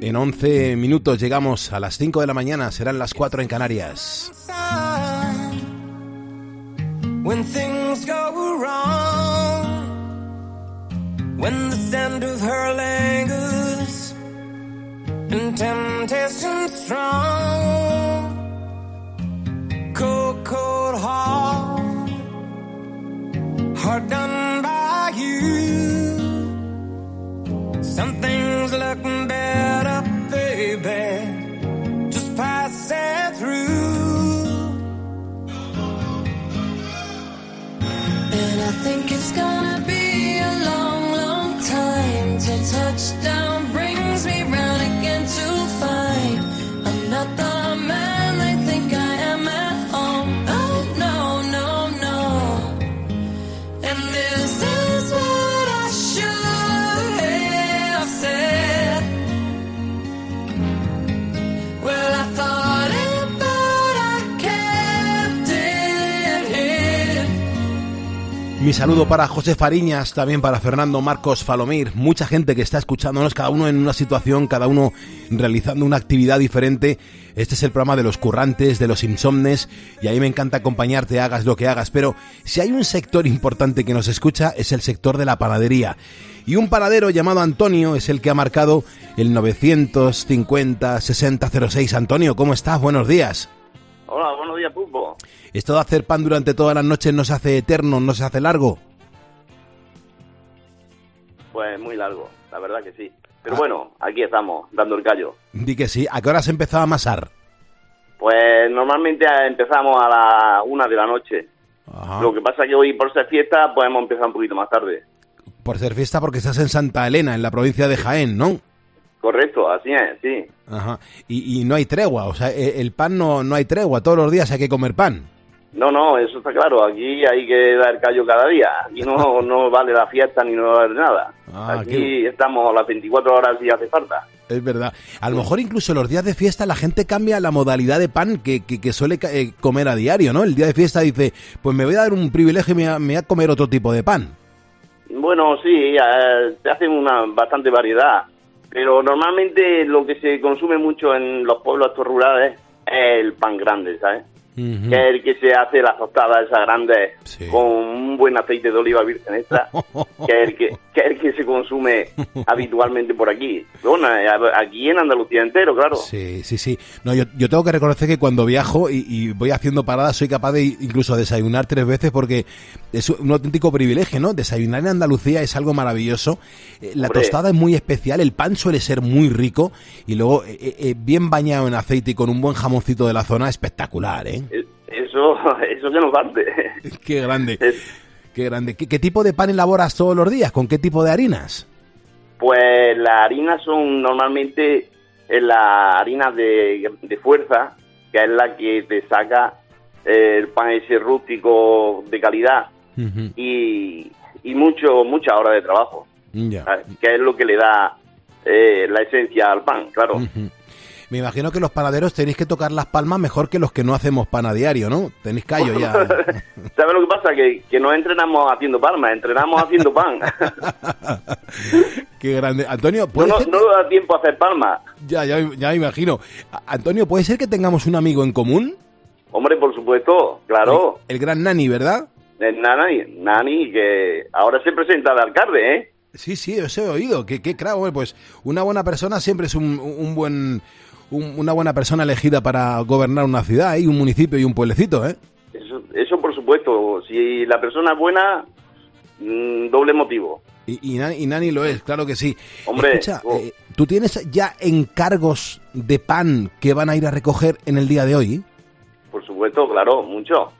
En 11 minutos llegamos a las 5 de la mañana, serán las 4 en Canarias. The temptation strong, cold, done by you. Better baby, just passing. Saludo para José Fariñas, también para Fernando Marcos Falomir, mucha gente que está escuchándonos, cada uno en una situación, cada uno realizando una actividad diferente. Este es el programa de los currantes, de los insomnes, y a mí me encanta acompañarte, hagas lo que hagas, pero si hay un sector importante que nos escucha es el sector de la panadería. Y un panadero llamado Antonio es el que ha marcado el 950-6006. Antonio, ¿cómo estás? Buenos días. Hola, buenos días, Pulpo. ¿Esto de hacer pan durante todas las noches no se hace eterno, no se hace largo? Pues muy largo, la verdad que sí. Pero bueno, aquí estamos, dando el callo. Di que sí. ¿A qué hora se empezaba a amasar? Pues normalmente empezamos a la una de la noche. Lo que pasa que hoy por ser fiesta, hemos empezado un poquito más tarde. Por ser fiesta porque estás en Santa Elena, en la provincia de Jaén, ¿no? Correcto, así es, sí. Ajá. Y, y no hay tregua, o sea, e- el pan no, no hay tregua, todos los días hay que comer pan. No, no, eso está claro. Aquí hay que dar callo cada día. Aquí no, no vale la fiesta ni no vale nada. Ah, Aquí estamos las 24 horas si hace falta. Es verdad. A lo mejor incluso los días de fiesta la gente cambia la modalidad de pan que, que, que suele eh, comer a diario, ¿no? El día de fiesta dice, pues me voy a dar un privilegio y me voy a, me voy a comer otro tipo de pan. Bueno, sí, eh, se hace una bastante variedad. Pero normalmente lo que se consume mucho en los pueblos rurales es el pan grande, ¿sabes? Que es el que se hace las tostadas esas grandes con un buen aceite de oliva virgen extra, que es el que, que es el que se consume habitualmente por aquí. Bueno, eh, aquí en Andalucía entero, claro. Sí, sí, sí. No, yo, yo tengo que reconocer que cuando viajo y, y voy haciendo paradas soy capaz de incluso desayunar tres veces porque es un auténtico privilegio, ¿no? Desayunar en Andalucía es algo maravilloso. Eh, La Hombre. tostada es muy especial, el pan suele ser muy rico y luego eh, eh, bien bañado en aceite y con un buen jamoncito de la zona, espectacular, ¿eh? Eh, Eso, eso que nos falte. Qué grande. Qué grande. ¿Qué, qué tipo de pan elaboras todos los días? ¿Con qué tipo de harinas? Pues las harinas son normalmente eh, las harinas de, de fuerza, que es la que te saca eh, el pan ese rústico de calidad y, y mucho muchas horas de trabajo, Ya. que es lo que le da eh, la esencia al pan, claro. Me imagino que los panaderos tenéis que tocar las palmas mejor que los que no hacemos pan a diario, ¿no? Tenéis callo ya. ¿Sabes lo que pasa? Que, que no entrenamos haciendo palmas, entrenamos haciendo pan. Qué grande. Antonio, No, ¿puede no, ser? no da tiempo a hacer palmas. Ya, ya, ya me imagino. Antonio, ¿puede ser que tengamos un amigo en común? Hombre, por supuesto, claro. El gran Nani, ¿verdad? El Nani, Nani, que ahora se presenta de alcalde, ¿eh? Sí, sí, os he oído. Qué, qué crack, hombre, pues una buena persona siempre es un, un buen... un- una buena persona elegida para gobernar una ciudad y un municipio y un pueblecito, ¿eh? Eso, eso por supuesto. Si la persona es buena, mm, doble motivo. Y, y Nani, y Nani lo es, claro que sí. Hombre, Escucha, oh. eh, ¿tú tienes ya encargos de pan que van a ir a recoger en el día de hoy? Por supuesto, claro, mucho.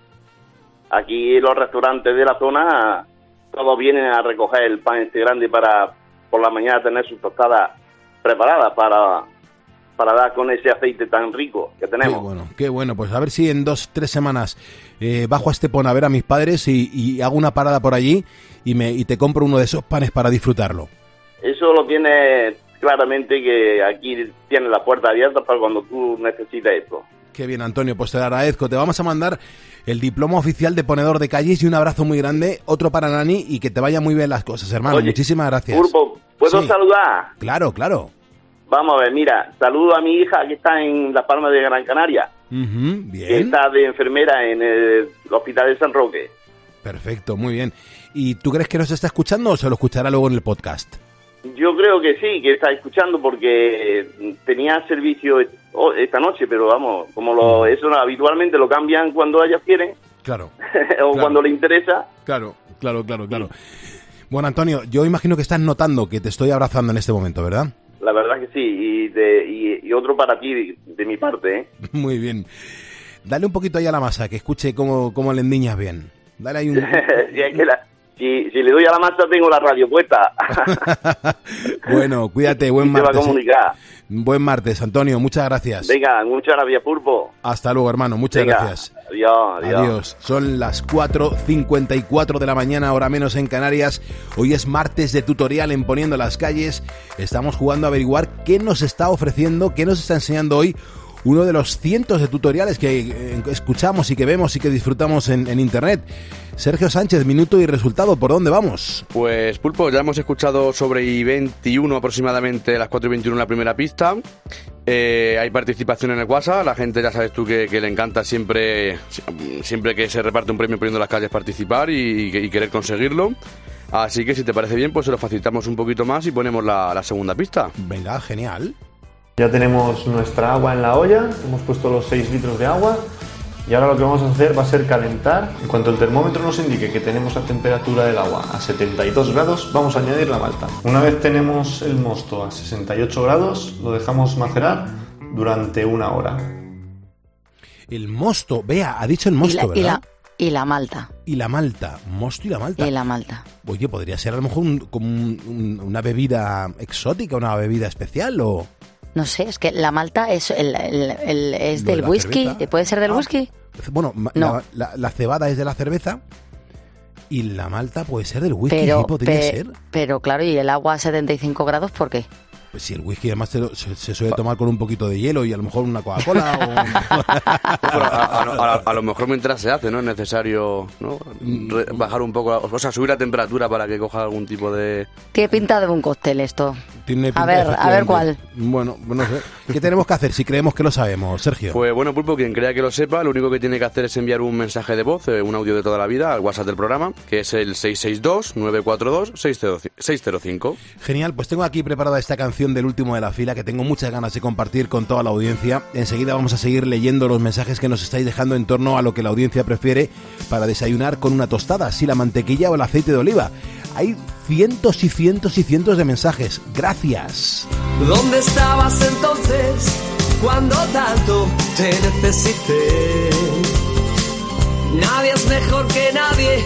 Aquí los restaurantes de la zona, todos vienen a recoger el pan este grande para por la mañana tener sus tostadas preparadas para, para dar con ese aceite tan rico que tenemos. Qué bueno, qué bueno. Pues a ver si en dos, tres semanas eh, bajo a Estepona a ver a mis padres y, y hago una parada por allí y, me, y te compro uno de esos panes para disfrutarlo. Eso lo tiene claramente que aquí tiene la puerta abierta para cuando tú necesites esto. Qué bien, Antonio, pues te agradezco. Te vamos a mandar el diploma oficial de ponedor de calles y un abrazo muy grande, otro para Nani y que te vaya muy bien las cosas, hermano. Oye, Muchísimas gracias. ¿puedo Sí. saludar? Claro, claro. Vamos a ver, mira, saludo a mi hija que está en Las Palmas de Gran Canaria, Ujú, que bien, está de enfermera en el Hospital de San Roque. perfecto, muy bien. ¿Y tú crees que nos está escuchando o se lo escuchará luego en el podcast? Yo creo que sí, que está escuchando porque tenía servicio o- esta noche, pero vamos, como lo, eso no, habitualmente lo cambian cuando ellas quieren Claro, o cuando le interesa. claro, claro, claro, claro. Bueno, Antonio, yo imagino que estás notando que te estoy abrazando en este momento, ¿verdad? La verdad que sí, y, de- y, y otro para ti de, de mi parte, ¿eh? Muy bien. Dale un poquito ahí a la masa, que escuche cómo, cómo le endiñas bien. Dale ahí un... si, es que la- si- si le doy a la masa tengo la radio puesta. Bueno, cuídate, buen Y te va a martes. ¿eh? comunicar. Buen martes, Antonio, muchas gracias. Venga, muchas gracias, Pulpo. Hasta luego, hermano, muchas Venga, gracias. Adiós, adiós. Adiós. Son las 4.54 de la mañana, hora menos en Canarias. Hoy es martes de tutorial en Poniendo las Calles. Estamos jugando a averiguar qué nos está ofreciendo, qué nos está enseñando hoy uno de los cientos de tutoriales que eh, escuchamos y que vemos y que disfrutamos en, en Internet. Sergio Sánchez, minuto y resultado, ¿por dónde vamos? Pues Pulpo, ya hemos escuchado sobre I-21 aproximadamente las 4 y 21 en la primera pista. Eh, hay participación en el WhatsApp, la gente ya sabes tú que, que le encanta siempre, siempre que se reparte un premio poniendo las calles participar y, y querer conseguirlo. Así que si te parece bien, pues se lo facilitamos un poquito más y ponemos la, la segunda pista. Venga, genial. Ya tenemos nuestra agua en la olla, hemos puesto los 6 litros de agua y ahora lo que vamos a hacer va a ser calentar. En cuanto el termómetro nos indique que tenemos la temperatura del agua a 72 grados, vamos a añadir la malta. Una vez tenemos el mosto a 68 grados, lo dejamos macerar durante una hora. El mosto, vea, ha dicho el mosto, y, la, ¿verdad? y, la, y la malta. Y la malta, mosto y la malta. Y la malta. Oye, podría ser a lo mejor un- como un- un- una bebida exótica, una bebida especial o... No sé, es que la malta es, el, el- el- es de del whisky. cerveza. ¿Puede ser del Ah. whisky? Bueno, No. la, la- la cebada es de la cerveza y la malta puede ser del whisky, pero, ¿sí podría pe- ser? pero claro, ¿y el agua a 75 grados por qué? Pues si el whisky además se, lo- se- se suele tomar con un poquito de hielo y a lo mejor una Coca-Cola Pero a, a- a- a lo mejor mientras se hace, ¿no? Es necesario ¿no? Re- bajar un poco, la- o sea, subir la temperatura para que coja algún tipo de... ¿Qué pinta de un cóctel esto? Tiene A ver, a ver efectivamente. Bueno, no sé. ¿Qué tenemos que hacer si creemos que lo sabemos, Sergio? Pues bueno, Pulpo, quien crea que lo sepa, lo único que tiene que hacer es enviar un mensaje de voz, eh, un audio de toda la vida, al WhatsApp del programa, que es el 662-942-605. Genial, pues tengo aquí preparada esta canción del último de la fila que tengo muchas ganas de compartir con toda la audiencia. Enseguida vamos a seguir leyendo los mensajes que nos estáis dejando en torno a lo que la audiencia prefiere para desayunar con una tostada, si la mantequilla o el aceite de oliva. Hay cientos y cientos y cientos de mensajes. Gracias. ¿Dónde estabas entonces cuando tanto te necesité? Nadie es mejor que nadie,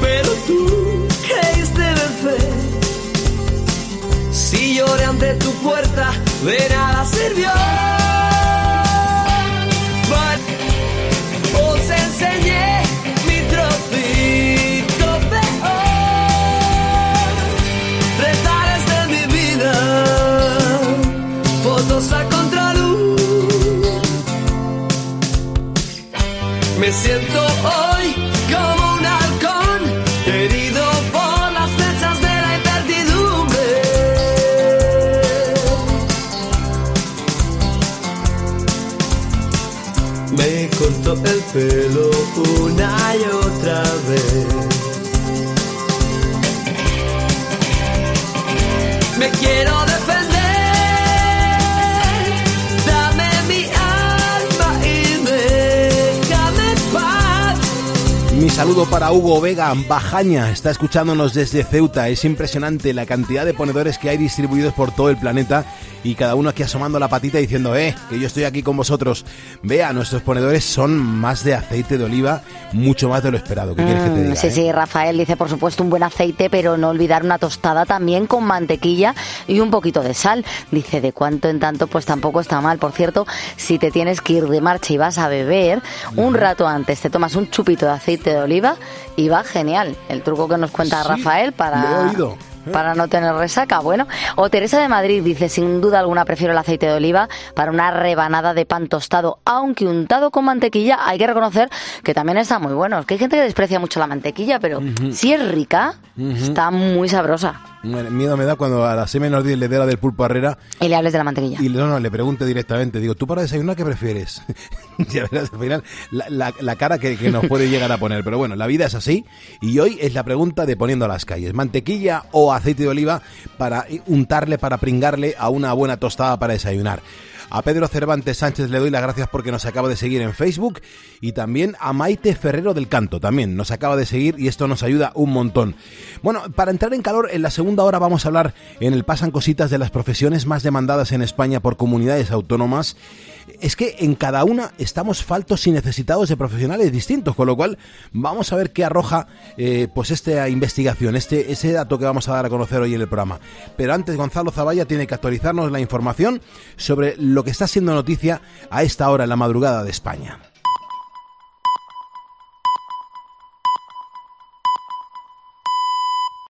pero tú creíste vencer. Si lloré ante tu puerta, de nada sirvió. Me siento hoy como un halcón, herido por las flechas de la incertidumbre. Me cortó el pelo una y otra vez. Me quiero Mi saludo para Hugo Vega, Bajaña, está escuchándonos desde Ceuta. Es impresionante la cantidad de ponedores que hay distribuidos por todo el planeta y cada uno aquí asomando la patita diciendo, eh, que yo estoy aquí con vosotros. Vea, nuestros ponedores son más de aceite de oliva, mucho más de lo esperado. ¿Qué quieres que te Mm, diga? sí, eh? sí, Rafael dice, por supuesto, un buen aceite, pero no olvidar una tostada también con mantequilla y un poquito de sal. Dice, de cuanto en tanto, pues tampoco está mal. Por cierto, si te tienes que ir de marcha y vas a beber, un rato antes te tomas un chupito de aceite de oliva y va genial. El truco que nos cuenta Sí, Rafael lo he para... oído. Para no tener resaca, bueno. O Teresa de Madrid dice, sin duda alguna prefiero el aceite de oliva para una rebanada de pan tostado, aunque untado con mantequilla hay que reconocer que también está muy bueno. Es que hay gente que desprecia mucho la mantequilla, pero si es rica, está muy sabrosa. Bueno, Miedo me da cuando a la C menos 10 le dé la del pulpo Herrera Y le hables de la mantequilla. y no, no, le pregunte directamente. Digo, ¿tú para desayunar qué prefieres? ya verás al final la, la- la cara que, que nos puede llegar a poner. Pero bueno, la vida es así y hoy es la pregunta de poniendo a las calles. ¿Mantequilla o aceite de oliva para untarle, para pringarle a una buena tostada para desayunar? A Pedro Cervantes Sánchez le doy las gracias porque nos acaba de seguir en Facebook y también a Maite Ferrero del Canto también nos acaba de seguir y esto nos ayuda un montón. Bueno, para entrar en calor, en la segunda hora vamos a hablar en el Pasan Cositas de las profesiones más demandadas en España por comunidades autónomas. Es que en cada una estamos faltos y necesitados de profesionales distintos, con lo cual vamos a ver qué arroja eh, pues esta investigación, este ese dato que vamos a dar a conocer hoy en el programa. Pero antes Gonzalo Zavalla tiene que actualizarnos la información sobre lo que está siendo noticia a esta hora en la madrugada de España.